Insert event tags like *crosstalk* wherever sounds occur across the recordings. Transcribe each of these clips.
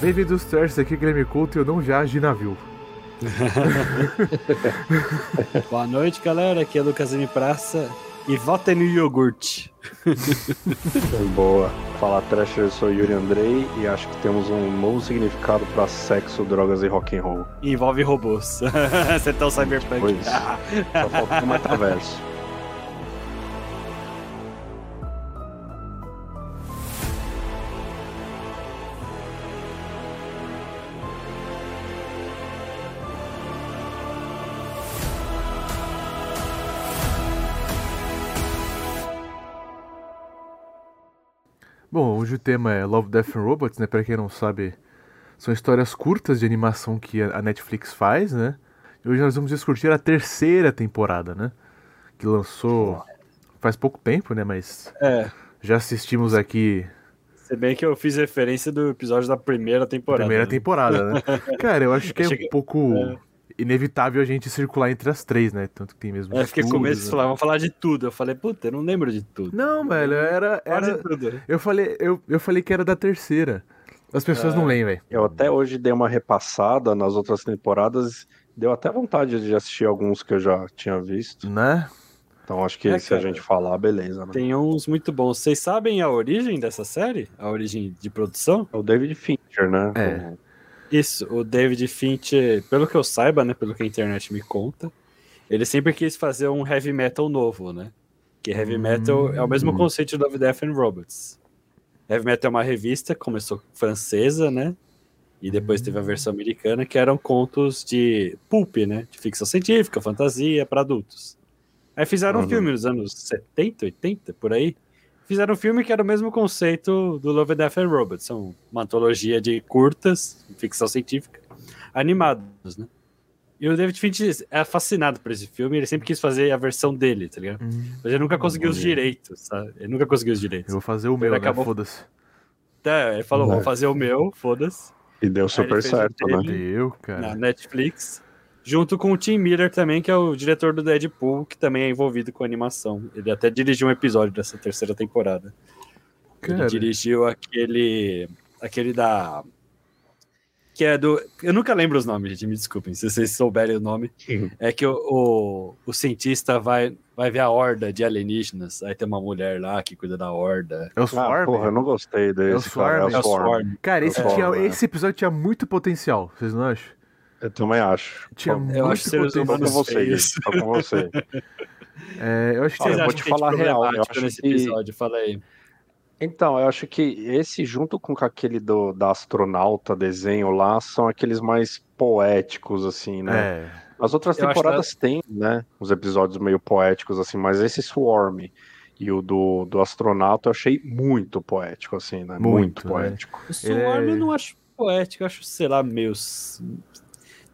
Bem-vindos, Terce, aqui é Guilherme Couto e eu não viajo de navio. *laughs* Boa noite, galera. Aqui é Lucas M. Praça. E votem no iogurte. *laughs* Boa. Fala Trash, eu sou Yuri Andrei e acho que temos um novo significado para sexo, drogas e rock and roll. Envolve robôs. *laughs* Você tá o cyberpunk. Pois. Só falta o metaverso. O tema é Love, Death and Robots, né? Pra quem não sabe, são histórias curtas de animação que a Netflix faz, né? E hoje nós vamos discutir a terceira temporada, né? Que lançou faz pouco tempo, né? Mas É. já assistimos aqui Se bem que eu fiz referência do episódio da primeira temporada. primeira né? temporada, né? *laughs* Cara, eu acho que é um pouco inevitável a gente circular entre as três, né? Tanto que tem mesmo. É, fiquei com medo de estúdios, falar, vamos falar de tudo. Eu falei, puta, eu não lembro de tudo. Não, velho, era. Era... de tudo. Eu, falei, eu, eu falei que era da terceira. As pessoas não leem, velho. Eu até hoje dei uma repassada nas outras temporadas. Deu até vontade de assistir alguns que eu já tinha visto. Né? Então acho que É, se a gente falar, beleza, né? Tem uns muito bons. Vocês sabem a origem dessa série? A origem de produção? É o David Fincher, né? É. Isso, o David Fincher, pelo que eu saiba, né, pelo que a internet me conta, ele sempre quis fazer um heavy metal novo, né? Que heavy metal é o mesmo conceito de Love, Death and Robots. Heavy metal é uma revista, começou francesa, né? E depois teve a versão americana, que eram contos de pulp, né? De ficção científica, fantasia, para adultos. Aí fizeram um Uhum. filme nos anos 70, 80, por aí. Fizeram um filme que era o mesmo conceito do Love, Death and Robots. São uma antologia de curtas, ficção científica, animados, né? E o David Fincher é fascinado por esse filme, ele sempre quis fazer a versão dele, tá ligado? Mas ele nunca conseguiu os direitos, sabe? Ele nunca conseguiu os Eu direitos. vou fazer o Ele meu, né? acabou- Foda-se. Tá, ele falou, vou fazer o meu, foda-se, E deu super certo, né? dele. Eu, na cara. Netflix, junto com o Tim Miller também, que é o diretor do Deadpool, que também é envolvido com animação. Ele até dirigiu um episódio dessa terceira temporada. Ele Cara. dirigiu aquele. aquele da. Que é do. Eu nunca lembro os nomes, gente, me desculpem, se vocês souberem o nome. É que o, o, o cientista vai, vai ver a horda de alienígenas. Aí tem uma mulher lá que cuida da horda. É o Ah, Swarm? porra, eu não gostei desse, É o cara. Swarm. É o Swarm. Cara, esse, É, tinha, né? esse episódio tinha muito potencial, vocês não acham? Eu também acho. Tinha muito Eu acho seres Tô com humanos tô com você. *laughs* É, eu acho que Olha, eu vou te que é falar real, eu acho nesse que- episódio? Fala aí. Então, eu acho que esse, junto com aquele do, da astronauta desenho lá, são aqueles mais poéticos, assim, né? É. As outras Eu temporadas têm, né? Os episódios meio poéticos, assim, mas esse Swarm e o do, do astronauta eu achei muito poético, assim, né? Muito, Muito, né? poético. O Swarm é- eu não acho poético, eu acho, sei lá, meio.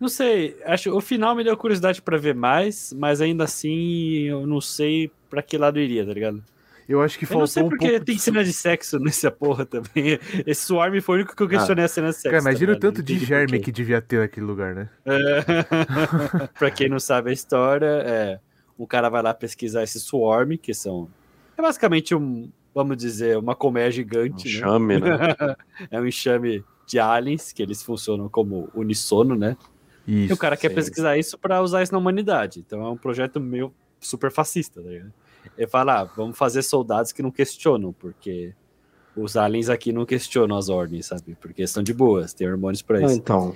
Não sei, acho o final me deu curiosidade pra ver mais, mas ainda assim eu não sei pra que lado iria, tá ligado? Eu acho que Eu faltou não sei um porque pouco tem de... cena de sexo *laughs* nessa porra também. Esse Swarm foi o único que eu questionei a cena de sexo. Cara, imagina tá o ligado? tanto de germe que devia ter naquele lugar, né? É. *laughs* pra quem não sabe a história, é, o cara vai lá pesquisar esse Swarm, que são. É basicamente um, vamos dizer, uma colmeia Um gigante, né? chame, né? *laughs* é um enxame de aliens, que eles funcionam como unissono, né? Isso. E o cara quer sim. pesquisar isso pra usar isso na humanidade. Então é um projeto meio super fascista, tá ligado? Ele fala, ah, vamos fazer soldados que não questionam, porque os aliens aqui não questionam as ordens, sabe? Porque estão de boas, tem hormônios pra isso. Então,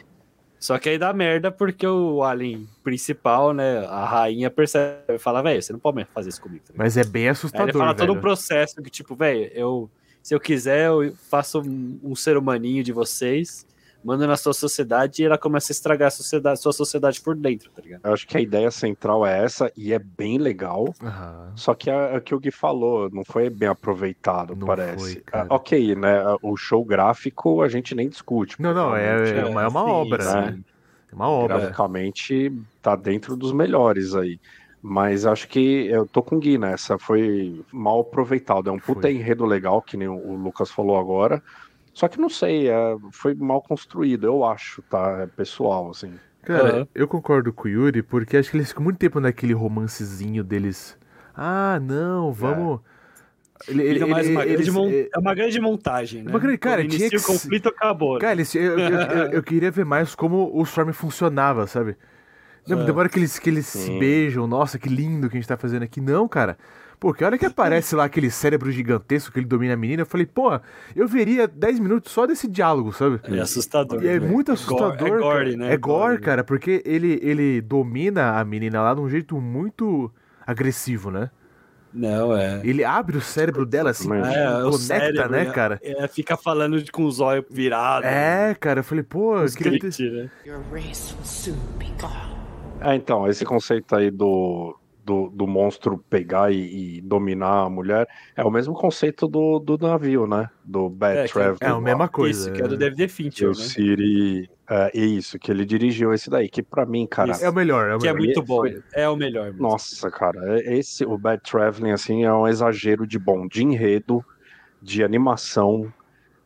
Só que aí dá merda porque o alien principal, né, a rainha percebe e fala, velho, você não pode fazer isso comigo. Tá? Mas é bem Aí assustador, ele fala todo um velho. processo que, tipo, velho, eu, se eu quiser, eu faço um, um ser humaninho de vocês, mando na sua sociedade e ela começa a estragar a sociedade, sua sociedade por dentro, tá ligado? eu acho que a ideia central é essa e é bem legal. Aham. Só que é o que o Gui falou, não foi bem aproveitado, Não parece. foi, cara. Ah, ok, né? O show gráfico a gente nem discute. Não, não, é, é uma, é uma sim, obra, sim. né? É uma obra. graficamente tá dentro dos melhores aí. Mas acho que eu tô com o Gui nessa, foi mal aproveitado. É um puta Foi. enredo legal, que nem o Lucas falou agora. Só que não sei, é, foi mal construído, eu acho, tá? É pessoal, assim. Cara, Aham. eu concordo com o Yuri, porque acho que eles ficam muito tempo naquele romancezinho deles. Ah, não, vamos. Ele, ele, mais uma grande eles, mon... é uma grande montagem, né? Uma grande, cara, Quando tinha que... o conflito acabou. Né? Cara, eles, eu, eu, eu, *laughs* eu, queria ver mais como o Storm funcionava, sabe? Não, é. demora que eles, que eles se beijam, nossa, que lindo que a gente tá fazendo aqui. Não, cara. Porque olha que aparece lá aquele cérebro gigantesco que ele domina a menina. Eu falei, pô, eu veria 10 minutos só desse diálogo, sabe? É assustador. E é muito assustador. É gore, né? É gore, cara, porque ele, ele domina a menina lá de um jeito muito agressivo, né? Não, é. Ele abre o cérebro dela assim, é, conecta, cérebro, né, cara? É, fica falando com os olhos virados. É, cara, eu falei, pô, eu queria ter... né? É, então, esse conceito aí do, do, do monstro pegar e, e, dominar a mulher é o mesmo conceito do, do navio, né? Do Bad é, Traveler. É a mesma coisa. Isso, que é do David Fincher, né? O Siri... É isso, que ele dirigiu esse daí, que para mim, cara. Isso. É o melhor, é o que melhor. é muito bom. Foi... É o melhor. Mesmo. Nossa, cara, é, esse, o Bad Traveling, assim, é um exagero de bom, de enredo, de animação,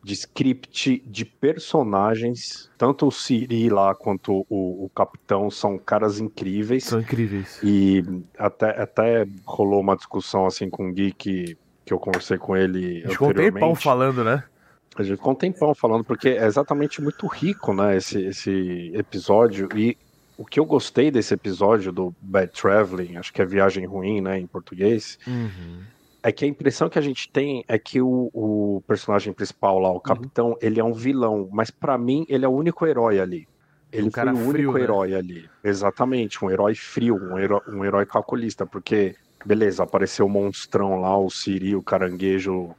de script, de personagens. Tanto o Siri lá quanto o, o Capitão são caras incríveis. São incríveis. E até, até rolou uma discussão assim com o Gui que, que eu conversei com ele. A gente ficou um tempão falando, né? A gente ficou um tempão falando, porque é exatamente muito rico, né, esse, esse episódio. E o que eu gostei desse episódio do Bad Traveling, acho que é Viagem Ruim, né, em português, uhum. É que a impressão que a gente tem é que o, o personagem principal lá, o uhum. capitão, uhum. ele é um vilão, mas para mim ele é o único herói ali. Ele um foi o único frio, né? herói ali. Exatamente, um herói frio, um herói, um herói calculista, porque, beleza, apareceu o monstrão lá, o Siri, o caranguejo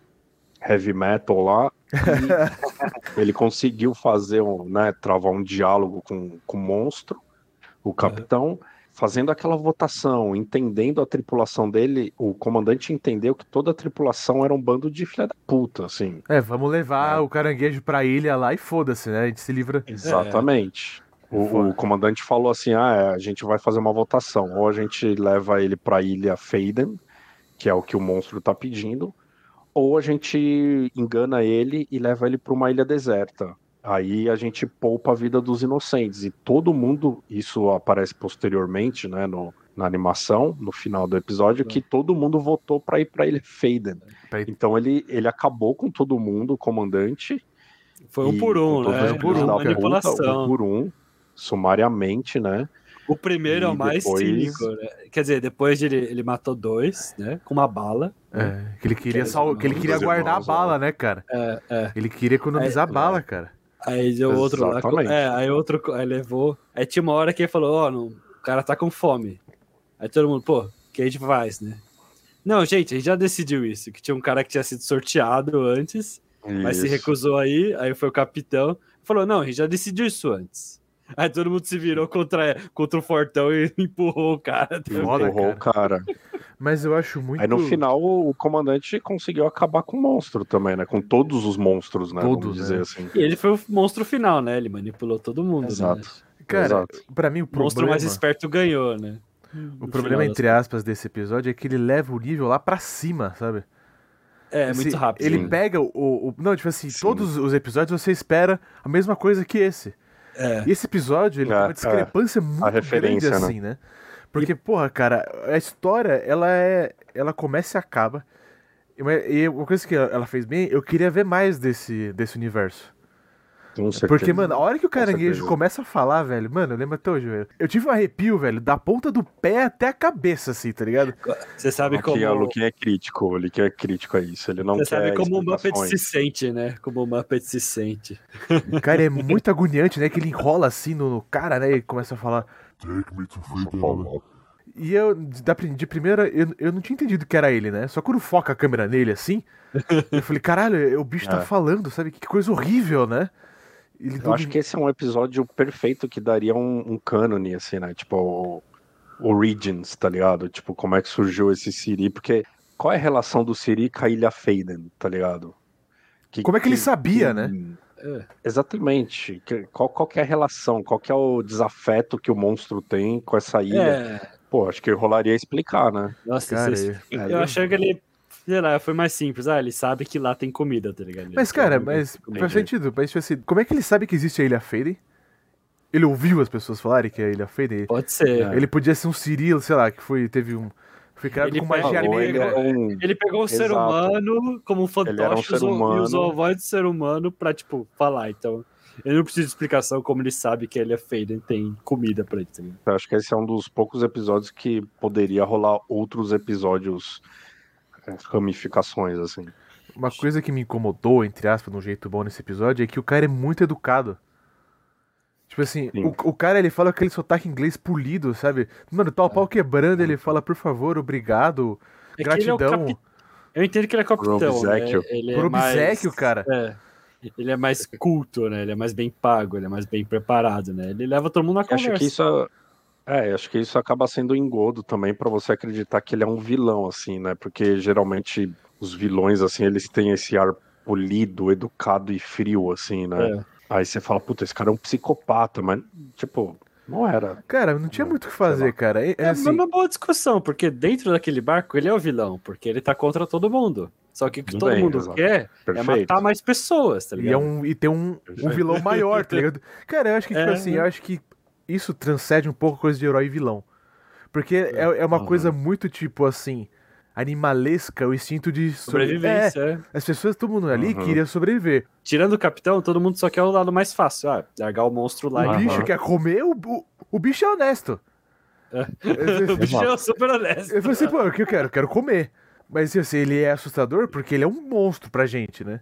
heavy metal lá. *laughs* ele conseguiu fazer um, né, travar um diálogo com, com o monstro, o capitão, fazendo aquela votação, entendendo a tripulação dele, o comandante entendeu que toda a tripulação era um bando de filha da puta, assim. É, vamos levar é. o caranguejo pra ilha lá e foda-se, né? A gente se livra. Exatamente. É. O, o, comandante falou assim: ah, é, a gente vai fazer uma votação. Ou a gente leva ele pra ilha Faden, que é o que o monstro tá pedindo, ou a gente engana ele e leva ele para uma ilha deserta. Aí a gente poupa a vida dos inocentes. E todo mundo, isso aparece posteriormente, né, no, na animação, no final do episódio, que todo mundo votou para ir para ilha Faden. Então ele, ele acabou com todo mundo, o comandante. Foi um por um, né? Um por um, manipulação. um por um, sumariamente, né? O primeiro e é o mais depois... cínico, né? Quer dizer, depois de ele, ele matou dois, né? Com uma bala. É, que ele queria, sal... que ele queria guardar irmãos, a bala, né, cara? É, é. Ele queria economizar a bala, cara. Aí deu outro lá. É, aí outro aí levou. Aí tinha uma hora que ele falou: Ó, oh, o cara tá com fome. Aí todo mundo, pô, o que a gente faz, né? Não, gente, a gente já decidiu isso. Que tinha um cara que tinha sido sorteado antes, isso. mas se recusou aí. Aí foi o capitão. Falou: Não, a gente já decidiu isso antes. Aí todo mundo se virou contra, contra o Fortão e *laughs* empurrou o cara. Empurrou o cara. Mas eu acho muito. Aí no final o comandante conseguiu acabar com o monstro também, né? Com todos os monstros, né? Todos, Vamos dizer né? assim. E ele foi o monstro final, né? Ele manipulou todo mundo. Né? Exato. Né? Cara, Exato. pra mim o problema. O monstro mais esperto ganhou, né? O no problema, entre aspas, desse episódio é que ele leva o nível lá pra cima, sabe? É, é muito rápido. Ele sim. pega o, o, Não, tipo assim, sim. todos os episódios você espera a mesma coisa que esse. É. E esse episódio, ele é, tem uma discrepância é. muito grande né? assim, né? Porque, e... porra, cara, a história, ela é. Ela começa e acaba. E uma coisa que ela fez bem, eu queria ver mais desse, desse universo. Porque, mano, a hora que o caranguejo começa a falar, velho, mano, eu lembro até hoje, velho. Eu tive um arrepio, velho, da ponta do pé até a cabeça, assim, tá ligado? Você sabe como. O Luquinha é crítico, o Luquinha é crítico a isso. Ele não Você sabe como o Muppet se sente, né? Como o Muppet se sente. Cara, é muito agoniante, né? Que ele enrola assim no cara, né? E começa a falar. Take me to freedom. E eu, de primeira, eu, eu não tinha entendido que era ele, né? Só quando foca a câmera nele assim, eu falei, *laughs* caralho, o bicho tá é. tá falando, sabe? Que coisa horrível, né? Ele eu acho que esse é um episódio perfeito que daria um, um cânone, assim, né? Tipo, o Origins, tá ligado? Tipo, como é que surgiu esse Siri? Porque qual é a relação do Siri com a Ilha Faden, tá ligado? Que, como é que, que ele sabia, que, né? É. Exatamente. Qual, qual é a relação? Qual é o desafeto que o monstro tem com essa ilha? É. Pô, acho que rolaria explicar, né? Nossa, cara, eu, eu achei que ele sei lá, foi mais simples. Ah, ele sabe que lá tem comida, tá ligado? Mas, cara, mas faz sentido. Mas, tipo assim, como é que ele sabe que existe a Ilha Faden? Ele ouviu as pessoas falarem que é a Ilha Faden? Pode ser. Ele podia ser um Cirilo, sei lá, que foi, teve um... Foi criado Ele com magia pegou- Ele negra. é um- Ele pegou o ser Exato. humano como um Ele um fantoche ser humano. e usou a voz do ser humano pra, tipo, falar. Então, ele não precisa de explicação como ele sabe que ele é feio e tem comida pra ele. tá? Eu acho que esse é um dos poucos episódios que poderia rolar outros episódios, é, ramificações, assim. Uma coisa que me incomodou, entre aspas, de um jeito bom nesse episódio, é que o cara é muito educado. Tipo assim, Sim. o, o cara ele fala aquele sotaque inglês polido, sabe? Mano, tal pau quebrando, ele fala, por favor, obrigado, É é o gratidão. capi- Eu entendo que ele é capitão. Por Né? obséquio. Ele é Por mais- obséquio, cara. É. Ele é mais culto, né? Ele é mais bem pago, ele é mais bem preparado, né? Ele leva todo mundo na Acho conversa. que isso é, acho que isso acaba sendo engodo também pra você acreditar que ele é um vilão, assim, né? Porque geralmente os vilões, assim, eles têm esse ar polido, educado e frio, assim, né? É. Aí você fala, puta, esse cara é um psicopata, mas, tipo, não era. Cara, não tinha muito o que fazer, cara. É, é É assim, uma boa discussão, porque dentro daquele barco ele é o vilão, porque ele tá contra todo mundo. Só que o que Tudo todo bem, mundo exato. quer é Perfeito. matar mais pessoas, tá e, é ligado? um, e tem um, um vilão maior, tá *laughs* ligado? Cara, eu acho que, tipo É, assim, eu acho que isso transcende um pouco a coisa de herói e vilão. Porque é, é uma Uhum. coisa muito, tipo assim, animalesca, o instinto de sobre- Sobrevivência, é. É, as pessoas, todo mundo ali Uhum. queria sobreviver. Tirando o capitão, todo mundo só quer o lado mais fácil. Ah, largar o monstro lá O e Aham. bicho quer comer, o, o, o bicho é honesto. o bicho é super honesto. Eu falei assim, pô, o que eu quero? Eu quero comer. Mas assim, ele é assustador porque ele é um monstro pra gente, né?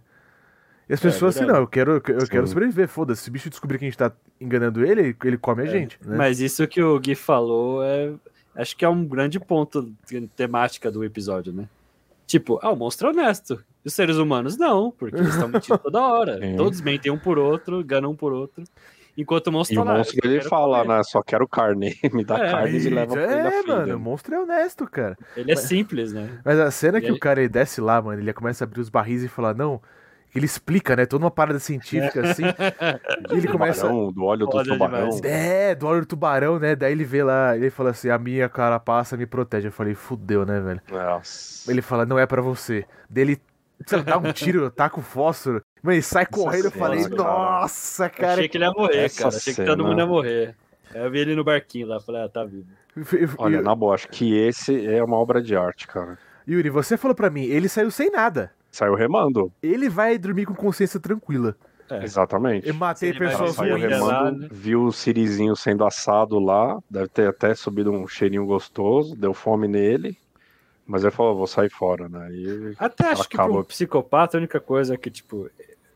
E as É, pessoas assim, verdade. não, eu quero, eu quero sobreviver, foda-se. Se o bicho descobrir que a gente tá enganando ele, ele- ele come a gente, né? Mas isso que o Gui falou é. Acho que é um grande ponto temática do episódio, né? Tipo, ah, o monstro é honesto. E os seres humanos não, porque eles estão mentindo toda hora. *laughs* Sim. Todos mentem um por outro, ganam um por outro. Enquanto o monstro E tá o lá, monstro eu ele fala, comer. né? Só quero carne. *laughs* Me dá É, carne e me leva pra é, filha. mano, o monstro é honesto, cara. Ele é simples, né? Mas a cena E que aí- o cara ele desce lá, mano, ele começa a abrir os barris e falar, não. Ele explica, né? Toda uma parada científica assim. e *laughs* ele começa. Tubarão, do óleo do tubarão. demais. É, do óleo do tubarão, né? Daí ele vê lá, ele fala assim: a minha carapaça me protege. Eu falei, fudeu, né, velho? Nossa. Ele fala, não é pra você. Daí ele sei lá, dá um tiro, *laughs* taca o fósforo. Mano, ele sai correndo. Eu falei, cena, cara. nossa, cara. Achei que ele ia morrer, essa cara. Achei que todo cena- mundo ia morrer. Aí Eu vi ele no barquinho lá, falei, ah, tá vivo. Olha, na boa, acho que esse é uma obra de arte, cara. Yuri, você falou pra mim, ele saiu sem nada. Saiu remando. Ele vai dormir com consciência tranquila. É. Exatamente. Eu matei pessoas ruins. lá, remando, né? viu o sirizinho sendo assado lá, deve ter até subido um cheirinho gostoso, deu fome nele, mas ele falou, vou sair fora, né? E Até acho que Acaba. pro psicopata a única coisa é que, tipo,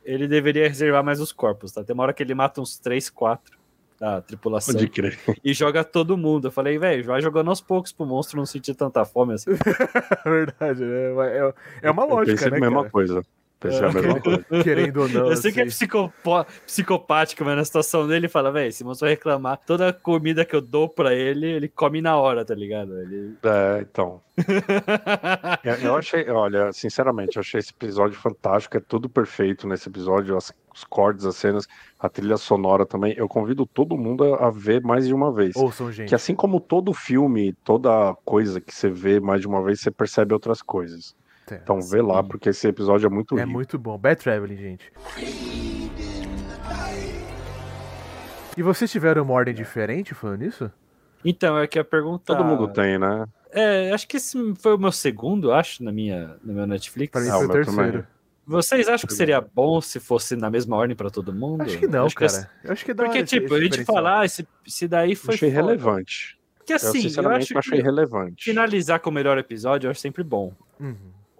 ele deveria reservar mais os corpos, tá? Tem uma hora que ele mata uns 3, 4 da tripulação pode crer. e joga todo mundo. Eu falei, velho, vai jogando aos poucos pro monstro não sentir tanta fome assim. É *laughs* verdade, né? É, é uma lógica, né, a mesma cara? coisa. Pensei a mesma coisa. Querendo ou não. Eu sei que é assim. psicopo- psicopático, mas na situação dele ele fala, velho, se o monstro reclamar, toda a comida que eu dou pra ele, ele come na hora, tá ligado? Ele... É, então. Eu, eu achei, olha, sinceramente, eu achei esse episódio fantástico, é tudo perfeito nesse episódio, as, os cortes, as cenas, a trilha sonora também. Eu convido todo mundo a, a ver mais de uma vez. Ouçam, gente. Que assim como todo filme, toda coisa que você vê mais de uma vez, você percebe outras coisas. Então vê lá, porque esse episódio é muito É rico. muito bom. Bad Traveling, gente. E vocês tiveram uma ordem diferente falando isso? Então, é que a pergunta. Todo mundo tem, né? É, acho que esse foi o meu segundo, acho, na minha, no meu Netflix. Pra mim Ah, foi o terceiro. também. Vocês acham que seria bom se fosse na mesma ordem pra todo mundo? Acho que não, Acho que cara. Eu acho que dá Porque, tipo, a gente falar, esse, esse daí Eu foi. achei foda. relevante. Porque Eu, assim, eu, sinceramente, acho não achei que relevante. finalizar com o melhor episódio eu acho sempre bom. Uhum.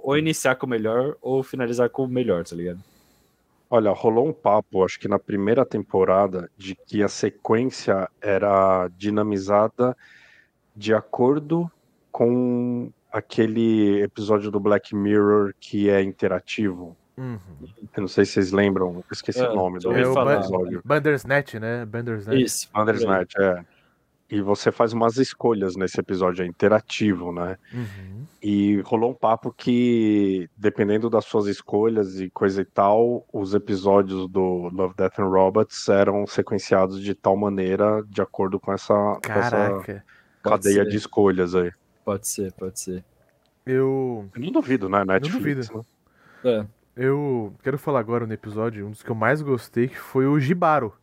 Ou iniciar com o melhor, ou finalizar com o melhor, tá ligado? Olha, rolou um papo, acho que na primeira temporada, de que a sequência era dinamizada de acordo com aquele episódio do Black Mirror que é interativo. Uhum. Eu não sei se vocês lembram, esqueci É, o nome do É episódio. Bandersnatch, né? Bandersnatch. Isso. Bandersnatch, é. E você faz umas escolhas nesse episódio, é interativo, né? Uhum. E rolou um papo que, dependendo das suas escolhas e coisa e tal, os episódios do Love, Death and Robots eram sequenciados de tal maneira, de acordo com essa, com essa cadeia de escolhas aí. Pode ser, pode ser. Eu. Eu não duvido, né? Netflix. duvido. né? É. Eu quero falar agora no episódio, um dos que eu mais gostei, que foi o Jibaro.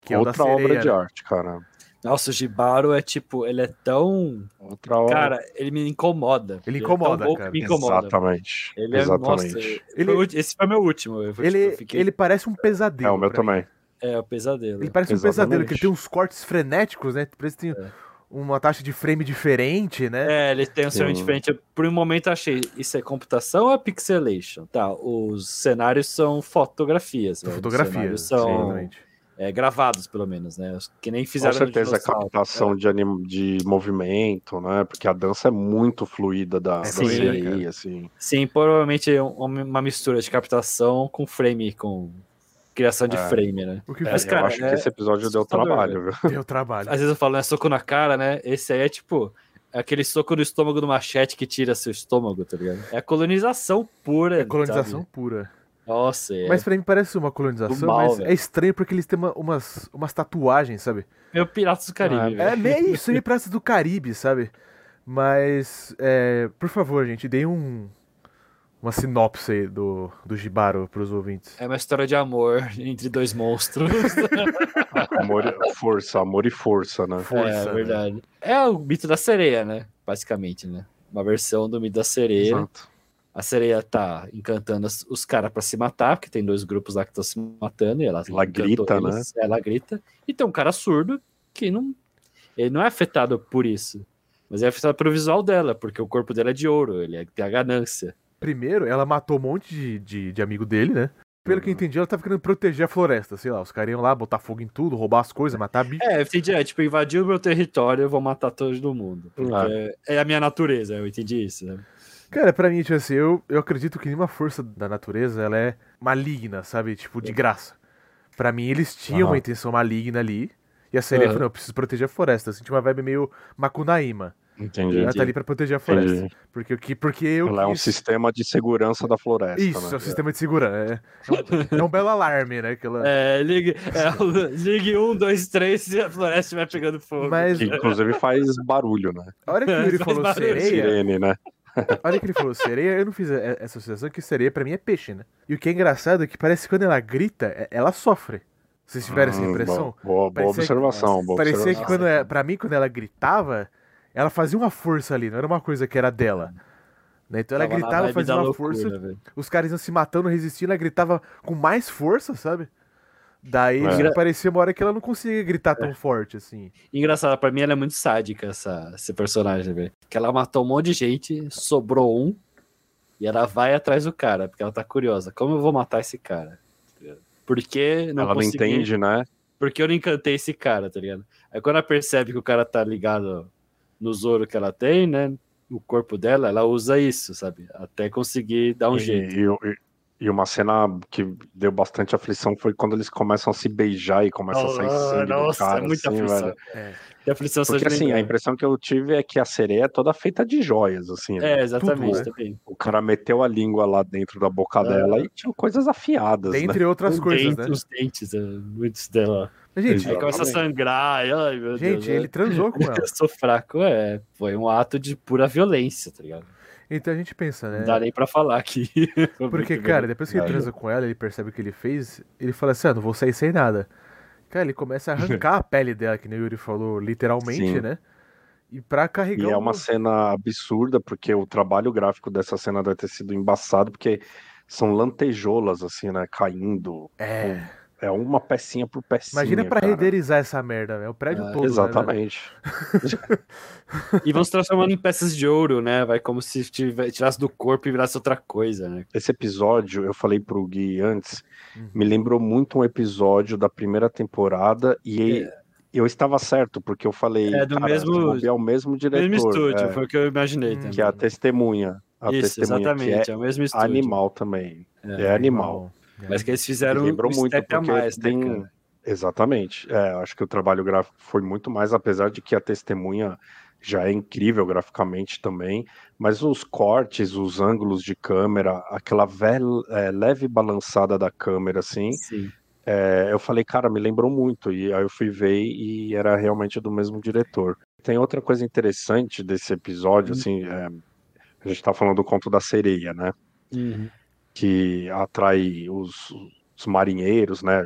Que é o da Outra sereia, obra de né? arte, cara. Nossa, o Jibaro é tipo, ele é tão. Outra hora. Cara, ele me incomoda. Ele incomoda, é cara. Me incomoda. Exatamente. Ele é, Exatamente. nossa, Ele- foi o- esse foi meu último. Eu, Ele, tipo, fiquei- ele parece um pesadelo. É, o meu pra mim. também. É, o pesadelo. Ele parece um Exatamente. pesadelo, que ele tem uns cortes frenéticos, né? Parece que tem uma taxa de frame diferente, né? É, ele tem um cenário diferente. Por um momento eu achei, isso é computação ou é pixelation? Tá, os cenários são fotografias. velho. Os Fotografia. cenários sim, são exatamente. É, gravados, pelo menos, né? Que nem Com fizeram no certeza é dinossauro. captação de, anim... de movimento, né? Porque a dança é muito fluida da, sim, série, cara. assim. Sim, provavelmente é um- uma mistura de captação com frame, com criação de É. frame, né? O que Mas, eu cara, acho é que esse episódio deu trabalho, viu? deu trabalho. Às vezes eu falo, é soco na cara, né? Esse aí é tipo aquele soco no estômago do machete que tira seu estômago, tá ligado? É a colonização pura. É colonização sabe? pura. Nossa, é. Mas pra mim parece uma colonização, mal, mas velho. é estranho porque eles têm uma- umas, umas tatuagens, sabe? Meu Piratas do Caribe. Ah. É meio isso *laughs* aí, Praça do Caribe, sabe? Mas, é, por favor, gente, dê um, uma sinopse aí do, do Jibaro pros ouvintes. É uma história de amor entre dois monstros. *laughs* Amor, e- força, amor e força, né? Força, é né? verdade. É o mito da sereia, né? Basicamente, né? Uma versão do mito da sereia. Exato. A sereia tá encantando os caras pra se matar, porque tem dois grupos lá que estão se matando e ela, Ela grita, né? eles. Ela grita. E tem um cara surdo que não. Ele não é afetado por isso. Mas é afetado pelo visual dela, porque o corpo dela é de ouro, ele é- tem a ganância. Primeiro, ela matou um monte de, de, de amigo dele, né? Pelo que eu entendi, ela tava querendo proteger a floresta, sei lá. Os caras iam lá botar fogo em tudo, roubar as coisas, matar bicho. É, eu entendi. É, tipo, invadiu o meu território, eu vou matar todo mundo. Porque é a minha natureza, eu entendi isso, né? Cara, pra mim, tipo assim, eu, eu acredito que nenhuma força da natureza, ela é maligna, sabe? Tipo, de graça. Pra mim, eles tinham Aham. uma intenção maligna ali. E a sereia Aham. falou, não, eu preciso proteger a floresta. Eu senti uma vibe meio Macunaíma. Entendi. Ela tá ali pra proteger a floresta. Entendi. Porque, eu que- porque eu Ela é um quis- sistema de segurança da floresta. Isso, né? é o sistema de segurança. É, é um belo alarme, né? Que ela... É, ligue, é, *laughs* ligue um, dois, três e a floresta estiver pegando fogo. Mas Que inclusive faz barulho, né? a hora que ele falou barulho. sereia, Sirene, né? A hora que ele falou sereia, eu não fiz essa associação que sereia pra mim é peixe, né? E o que é engraçado é que parece que quando ela grita, é- ela sofre. Vocês tiveram essa Hum, impressão? Boa, boa que- observação. boa Parecia que observação. quando é, pra mim, quando ela gritava, ela fazia uma força ali, não era uma coisa que era dela. Né? Então ela Tava gritava, fazia uma loucura, força, velho. os caras iam se matando, resistindo, ela gritava com mais força, sabe? Daí É. parecia uma hora que ela não conseguia gritar tão forte assim. Engraçado, pra mim ela é muito sádica, essa, esse personagem, velho. Que ela matou um monte de gente, sobrou um, e ela vai atrás do cara, porque ela tá curiosa. Como eu vou matar esse cara? Por que não Ela não consegui? entende, né? Porque eu não encantei esse cara, tá ligado? Aí quando ela percebe que o cara tá ligado no Zoro que ela tem, né? O corpo dela, ela usa isso, sabe? Até conseguir dar um E- jeito. E, e- uma cena que deu bastante aflição foi quando eles começam a se beijar e começa a sair sangue do Nossa, cara. é muita assim, aflição. É. E aflição Porque assim, a impressão que eu tive é que a sereia é toda feita de joias, assim. né? É, exatamente, Tudo, também. O cara meteu a língua lá dentro da boca dela e tinha coisas afiadas, né? Dentre outras Os coisas, dentes, né? Os dentes, é, muitos dela. Gente. Aí começa a sangrar, e, ai meu gente, Deus. ele é. transou com *laughs* ela. Eu sou fraco, é. Foi um ato de pura violência, tá ligado? Então a gente pensa, né? Não dá nem pra falar aqui. *laughs* Porque, cara, depois que ele transa com ela, ele percebe o que ele fez, ele fala assim, ah, não vou sair sem nada. Cara, ele começa a arrancar a pele dela, que nem o Yuri falou, literalmente, Sim. né? E pra carregar E é um- uma cena absurda, porque o trabalho gráfico dessa cena deve ter sido embaçado, porque são lantejoulas, assim, né? Caindo. É, É uma pecinha por pecinha. imagina pra cara. renderizar essa merda, né? O prédio Ah, todo, né? Exatamente. E vão se transformando em peças de ouro, né? Vai como se tive- tirasse do corpo e virasse outra coisa, né? Esse episódio, eu falei pro Gui antes, Uhum. me lembrou muito um episódio da primeira temporada e eu estava certo, porque eu falei, É do mesmo- é o mesmo diretor, mesmo estúdio, é, foi o que eu imaginei também. que é a testemunha. A Isso, testemunha exatamente, que é o mesmo é estúdio. animal também. É, É, animal. Mas que eles fizeram lembrou um muito, step a mais, né, tem. cara? Exatamente. É, acho que o trabalho gráfico foi muito mais, apesar de que a testemunha já é incrível graficamente também, mas os cortes, os ângulos de câmera, aquela é, leve balançada da câmera, assim, Sim. é, eu falei, cara, me lembrou muito. E aí eu fui ver e era realmente do mesmo diretor. Tem outra coisa interessante desse episódio, Hum. assim, é, a gente tá falando do conto da sereia, né? Uhum. Que atrai os, os marinheiros, né?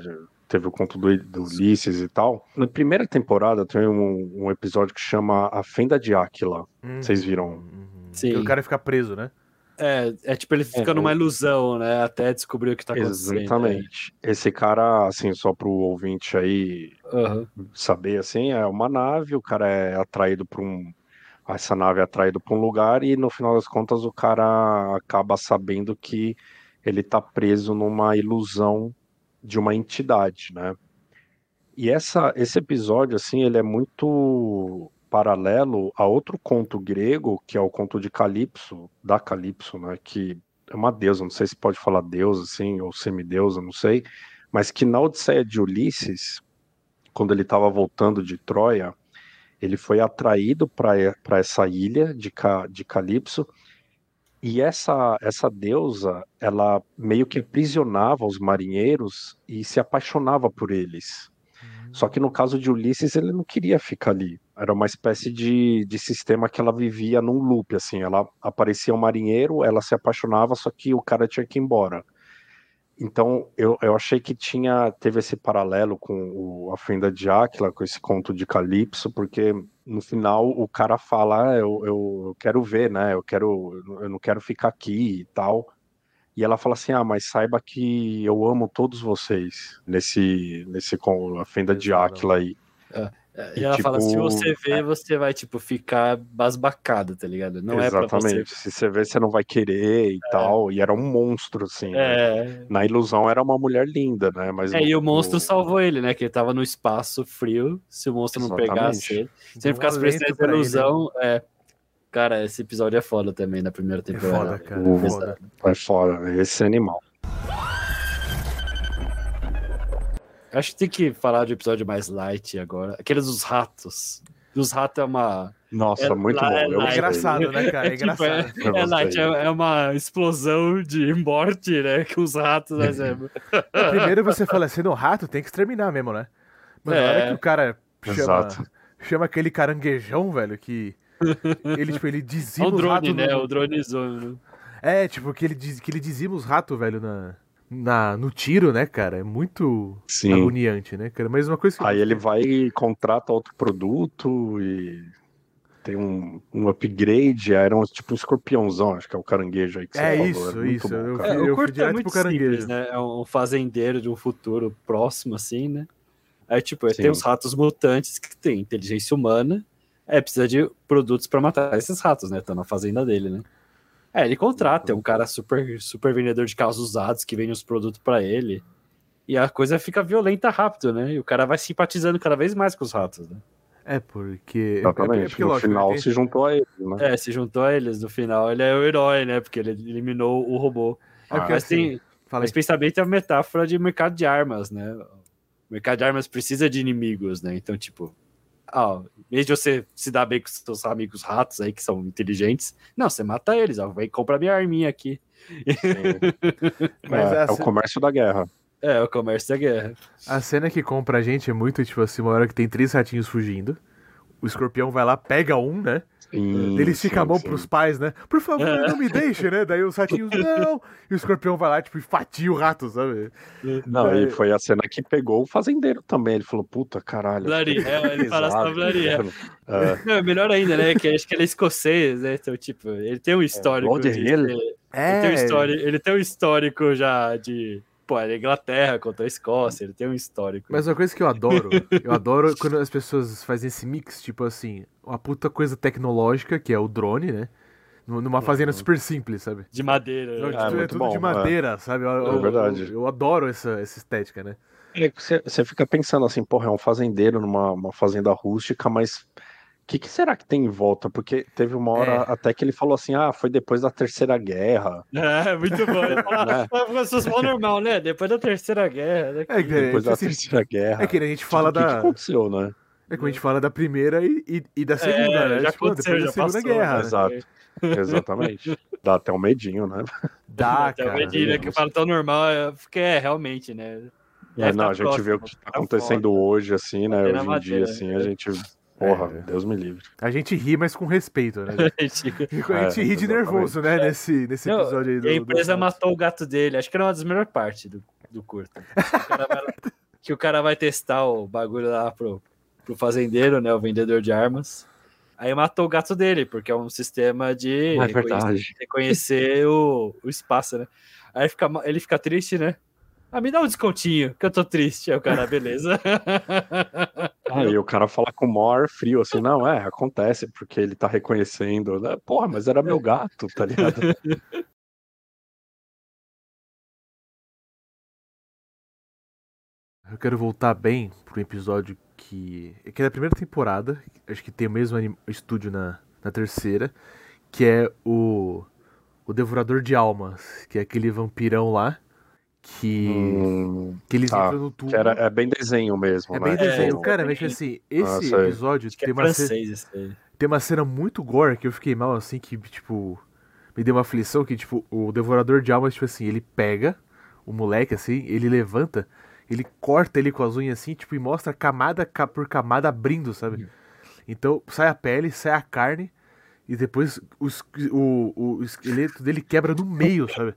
teve o conto do, do Ulisses e tal. Na primeira temporada tem um, um episódio que chama A Fenda de Áquila. Uhum. Vocês viram? Uhum. Sim. o cara fica preso, né? É, é tipo, ele fica é, numa ilusão, né? Até descobrir o que tá acontecendo. Exatamente. Né? Esse cara, assim, só pro ouvinte aí uhum. saber, assim, é uma nave, o cara é atraído por um. Essa nave é atraído para um lugar e no final das contas o cara acaba sabendo que ele tá preso numa ilusão de uma entidade, né? E essa, esse episódio, assim, ele é muito paralelo a outro conto grego, que é o conto de Calipso, da Calipso, né, que é uma deusa, não sei se pode falar deusa, assim, ou semideusa, não sei, mas que na Odisseia de Ulisses, quando ele estava voltando de Troia, ele foi atraído para essa ilha de, de Calipso, e essa, essa deusa, ela meio que aprisionava os marinheiros e se apaixonava por eles. Só que no caso de Ulisses, ele não queria ficar ali. Era uma espécie de, de sistema que ela vivia num loop, assim. Ela aparecia um marinheiro, ela se apaixonava, só que o cara tinha que ir embora. Então, eu, eu achei que tinha teve esse paralelo com o, a Fenda de Áquila, com esse conto de Calipso, porque no final o cara fala, ah, eu, eu, eu quero ver, né? Eu quero, eu não quero ficar aqui e tal. E ela fala assim: Ah, mas saiba que eu amo todos vocês nesse, nesse com a fenda de Áquila aí. É. é. E, e ela tipo, fala: se você vê, é você vai, tipo, ficar basbacado, tá ligado? Não Exatamente. É você... Se você vê, você não vai querer e é. tal. E era um monstro, assim. É. Né? Na ilusão era uma mulher linda, né? Mas é, no... e o monstro salvou ele, né? Que ele tava no espaço frio. Se o monstro Exatamente. não pegasse ele. Se ele ficasse prestando ilusão, ele. é. Cara, esse episódio é foda também na primeira temporada. É foda, cara. É foda. É foda. Esse animal. Acho que tem que falar de um episódio mais light agora. Aqueles dos ratos. Dos ratos é uma. Nossa, é, muito bom. É, é engraçado, né, cara? É, *laughs* tipo, é engraçado. É, light, é, é, uma explosão de morte, né? Que os ratos *laughs* fazem. Primeiro você fala assim: no rato tem que exterminar mesmo, né? Mas na hora é. que o cara chama, chama aquele caranguejão, velho, que ele, tipo, ele dizima *laughs* é o drone, os né? No... O drone zone. É, tipo, que ele, diz, que ele dizima os ratos, velho, na, na, no tiro, né, cara? É muito Sim. agoniante, né, cara? Mas uma coisa que... Aí ele vai e contrata outro produto e tem um, um upgrade, era um, tipo um escorpiãozão, acho que é o caranguejo aí que você é falou. Isso, isso, bom, eu, é, eu fui direto é muito pro caranguejo. Simples, né? É um fazendeiro de um futuro próximo, assim, né? Aí, tipo, tem os ratos mutantes que tem inteligência humana é, precisa de produtos para matar esses ratos, né? Tá na fazenda dele, né? É, ele contrata, é um cara super, super vendedor de carros usados que vende os produtos para ele. E a coisa fica violenta rápido, né? E o cara vai simpatizando cada vez mais com os ratos, né? É, porque. Exatamente. É porque, no lógico, final se juntou a eles, né? É, se juntou a eles. No final ele é o herói, né? Porque ele eliminou o robô. É porque, mas assim, tem. Mas pensamento é uma metáfora de mercado de armas, né? O mercado de armas precisa de inimigos, né? Então, tipo, ó, em vez de você se dar bem com seus amigos ratos aí, que são inteligentes, não, você mata eles, ó, vai comprar minha arminha aqui. *laughs* Mas é, é, o comércio da guerra. É, o comércio da guerra. A cena que compra a gente é muito, tipo assim, uma hora que tem três ratinhos fugindo, o escorpião vai lá, pega um, né? Sim, Ele estica sim, a mão sim. pros pais, né? Por favor, é. não me deixe, né? Daí os ratinhos, *laughs* não! E o escorpião vai lá, tipo, e fatia o rato, sabe? Não, é. e foi a cena que pegou o fazendeiro também. Ele falou, puta caralho. Blari, é, ele fala assim, Blari, é. é. Não, *laughs* melhor ainda, né? Que acho que ele é escocês, né? Então, tipo, ele tem um histórico. É, de, ele, é. Ele, tem um histórico, ele tem um histórico já de pô, é Inglaterra contra a Escócia, ele tem um histórico. Mas uma coisa que eu adoro, eu adoro *laughs* quando as pessoas fazem esse mix, tipo assim, uma puta coisa tecnológica, que é o drone, né? Numa fazenda super simples, sabe? De madeira. Não, é, é tudo bom, de madeira, é. sabe? Eu, é verdade. Eu, eu, adoro essa, essa estética, né? É, você, fica pensando assim, porra, é um fazendeiro numa fazenda rústica, mas que, que, será que tem em volta? Porque teve uma hora é. até que ele falou assim: ah, foi depois da Terceira Guerra. É, muito bom. né? Vocês falam normal, né? Depois da Terceira Guerra. Né? É, depois da assim, Terceira Guerra. É que a gente fala tipo, da. O que, que, aconteceu, né? É que a gente fala da Primeira e, e, e da Segunda, é, né? Já tipo, aconteceu, já da Segunda passou, Guerra. Né? Exato. Exatamente. *laughs* Dá até um medinho, né? Dá, até cara. um medinho, né? Que fala tão normal, é, porque é realmente, né? É, não, a gente próximo, vê o que tá acontecendo foda. hoje, assim, né? Hoje em madeira, dia, assim, a gente Porra, é. Deus me livre. A gente ri, mas com respeito, né? *laughs* a gente, a gente é, ri de nervoso, né? Nesse, nesse episódio aí. Do, a empresa do... matou o gato dele. Acho que era uma das melhores partes do, do vai lá, *laughs* que o cara vai testar o bagulho lá pro, pro fazendeiro, né? O vendedor de armas. Aí matou o gato dele, porque é um sistema de É reconhecer, reconhecer o, o espaço, né? Aí fica, ele fica triste, né? Ah, me dá um descontinho, que eu tô triste. Aí o cara, beleza. *laughs* Aí o cara fala com o maior frio, assim, não, é, acontece, porque ele tá reconhecendo. né? Porra, mas era meu gato, tá ligado? Eu quero voltar bem pro episódio que. que é da primeira temporada. Acho que tem o mesmo anim- estúdio na, na terceira. Que é o. O Devorador de Almas. Que é aquele vampirão lá. Que. Hum, que eles tá, entram no tubo. que era, é bem desenho mesmo, É né? bem desenho. Tipo, Cara, mas assim, esse sei. episódio tem é uma, ce- francês esse aí. tem uma cena muito gore que eu fiquei mal, assim, que, tipo, me deu uma aflição que, tipo, o Devorador de Almas, tipo assim, ele pega o moleque, assim, ele levanta, ele corta ele com as unhas, assim, tipo, e mostra camada ca- por camada abrindo, sabe? Então, sai a pele, sai a carne, e depois o, o esqueleto dele quebra no meio, sabe?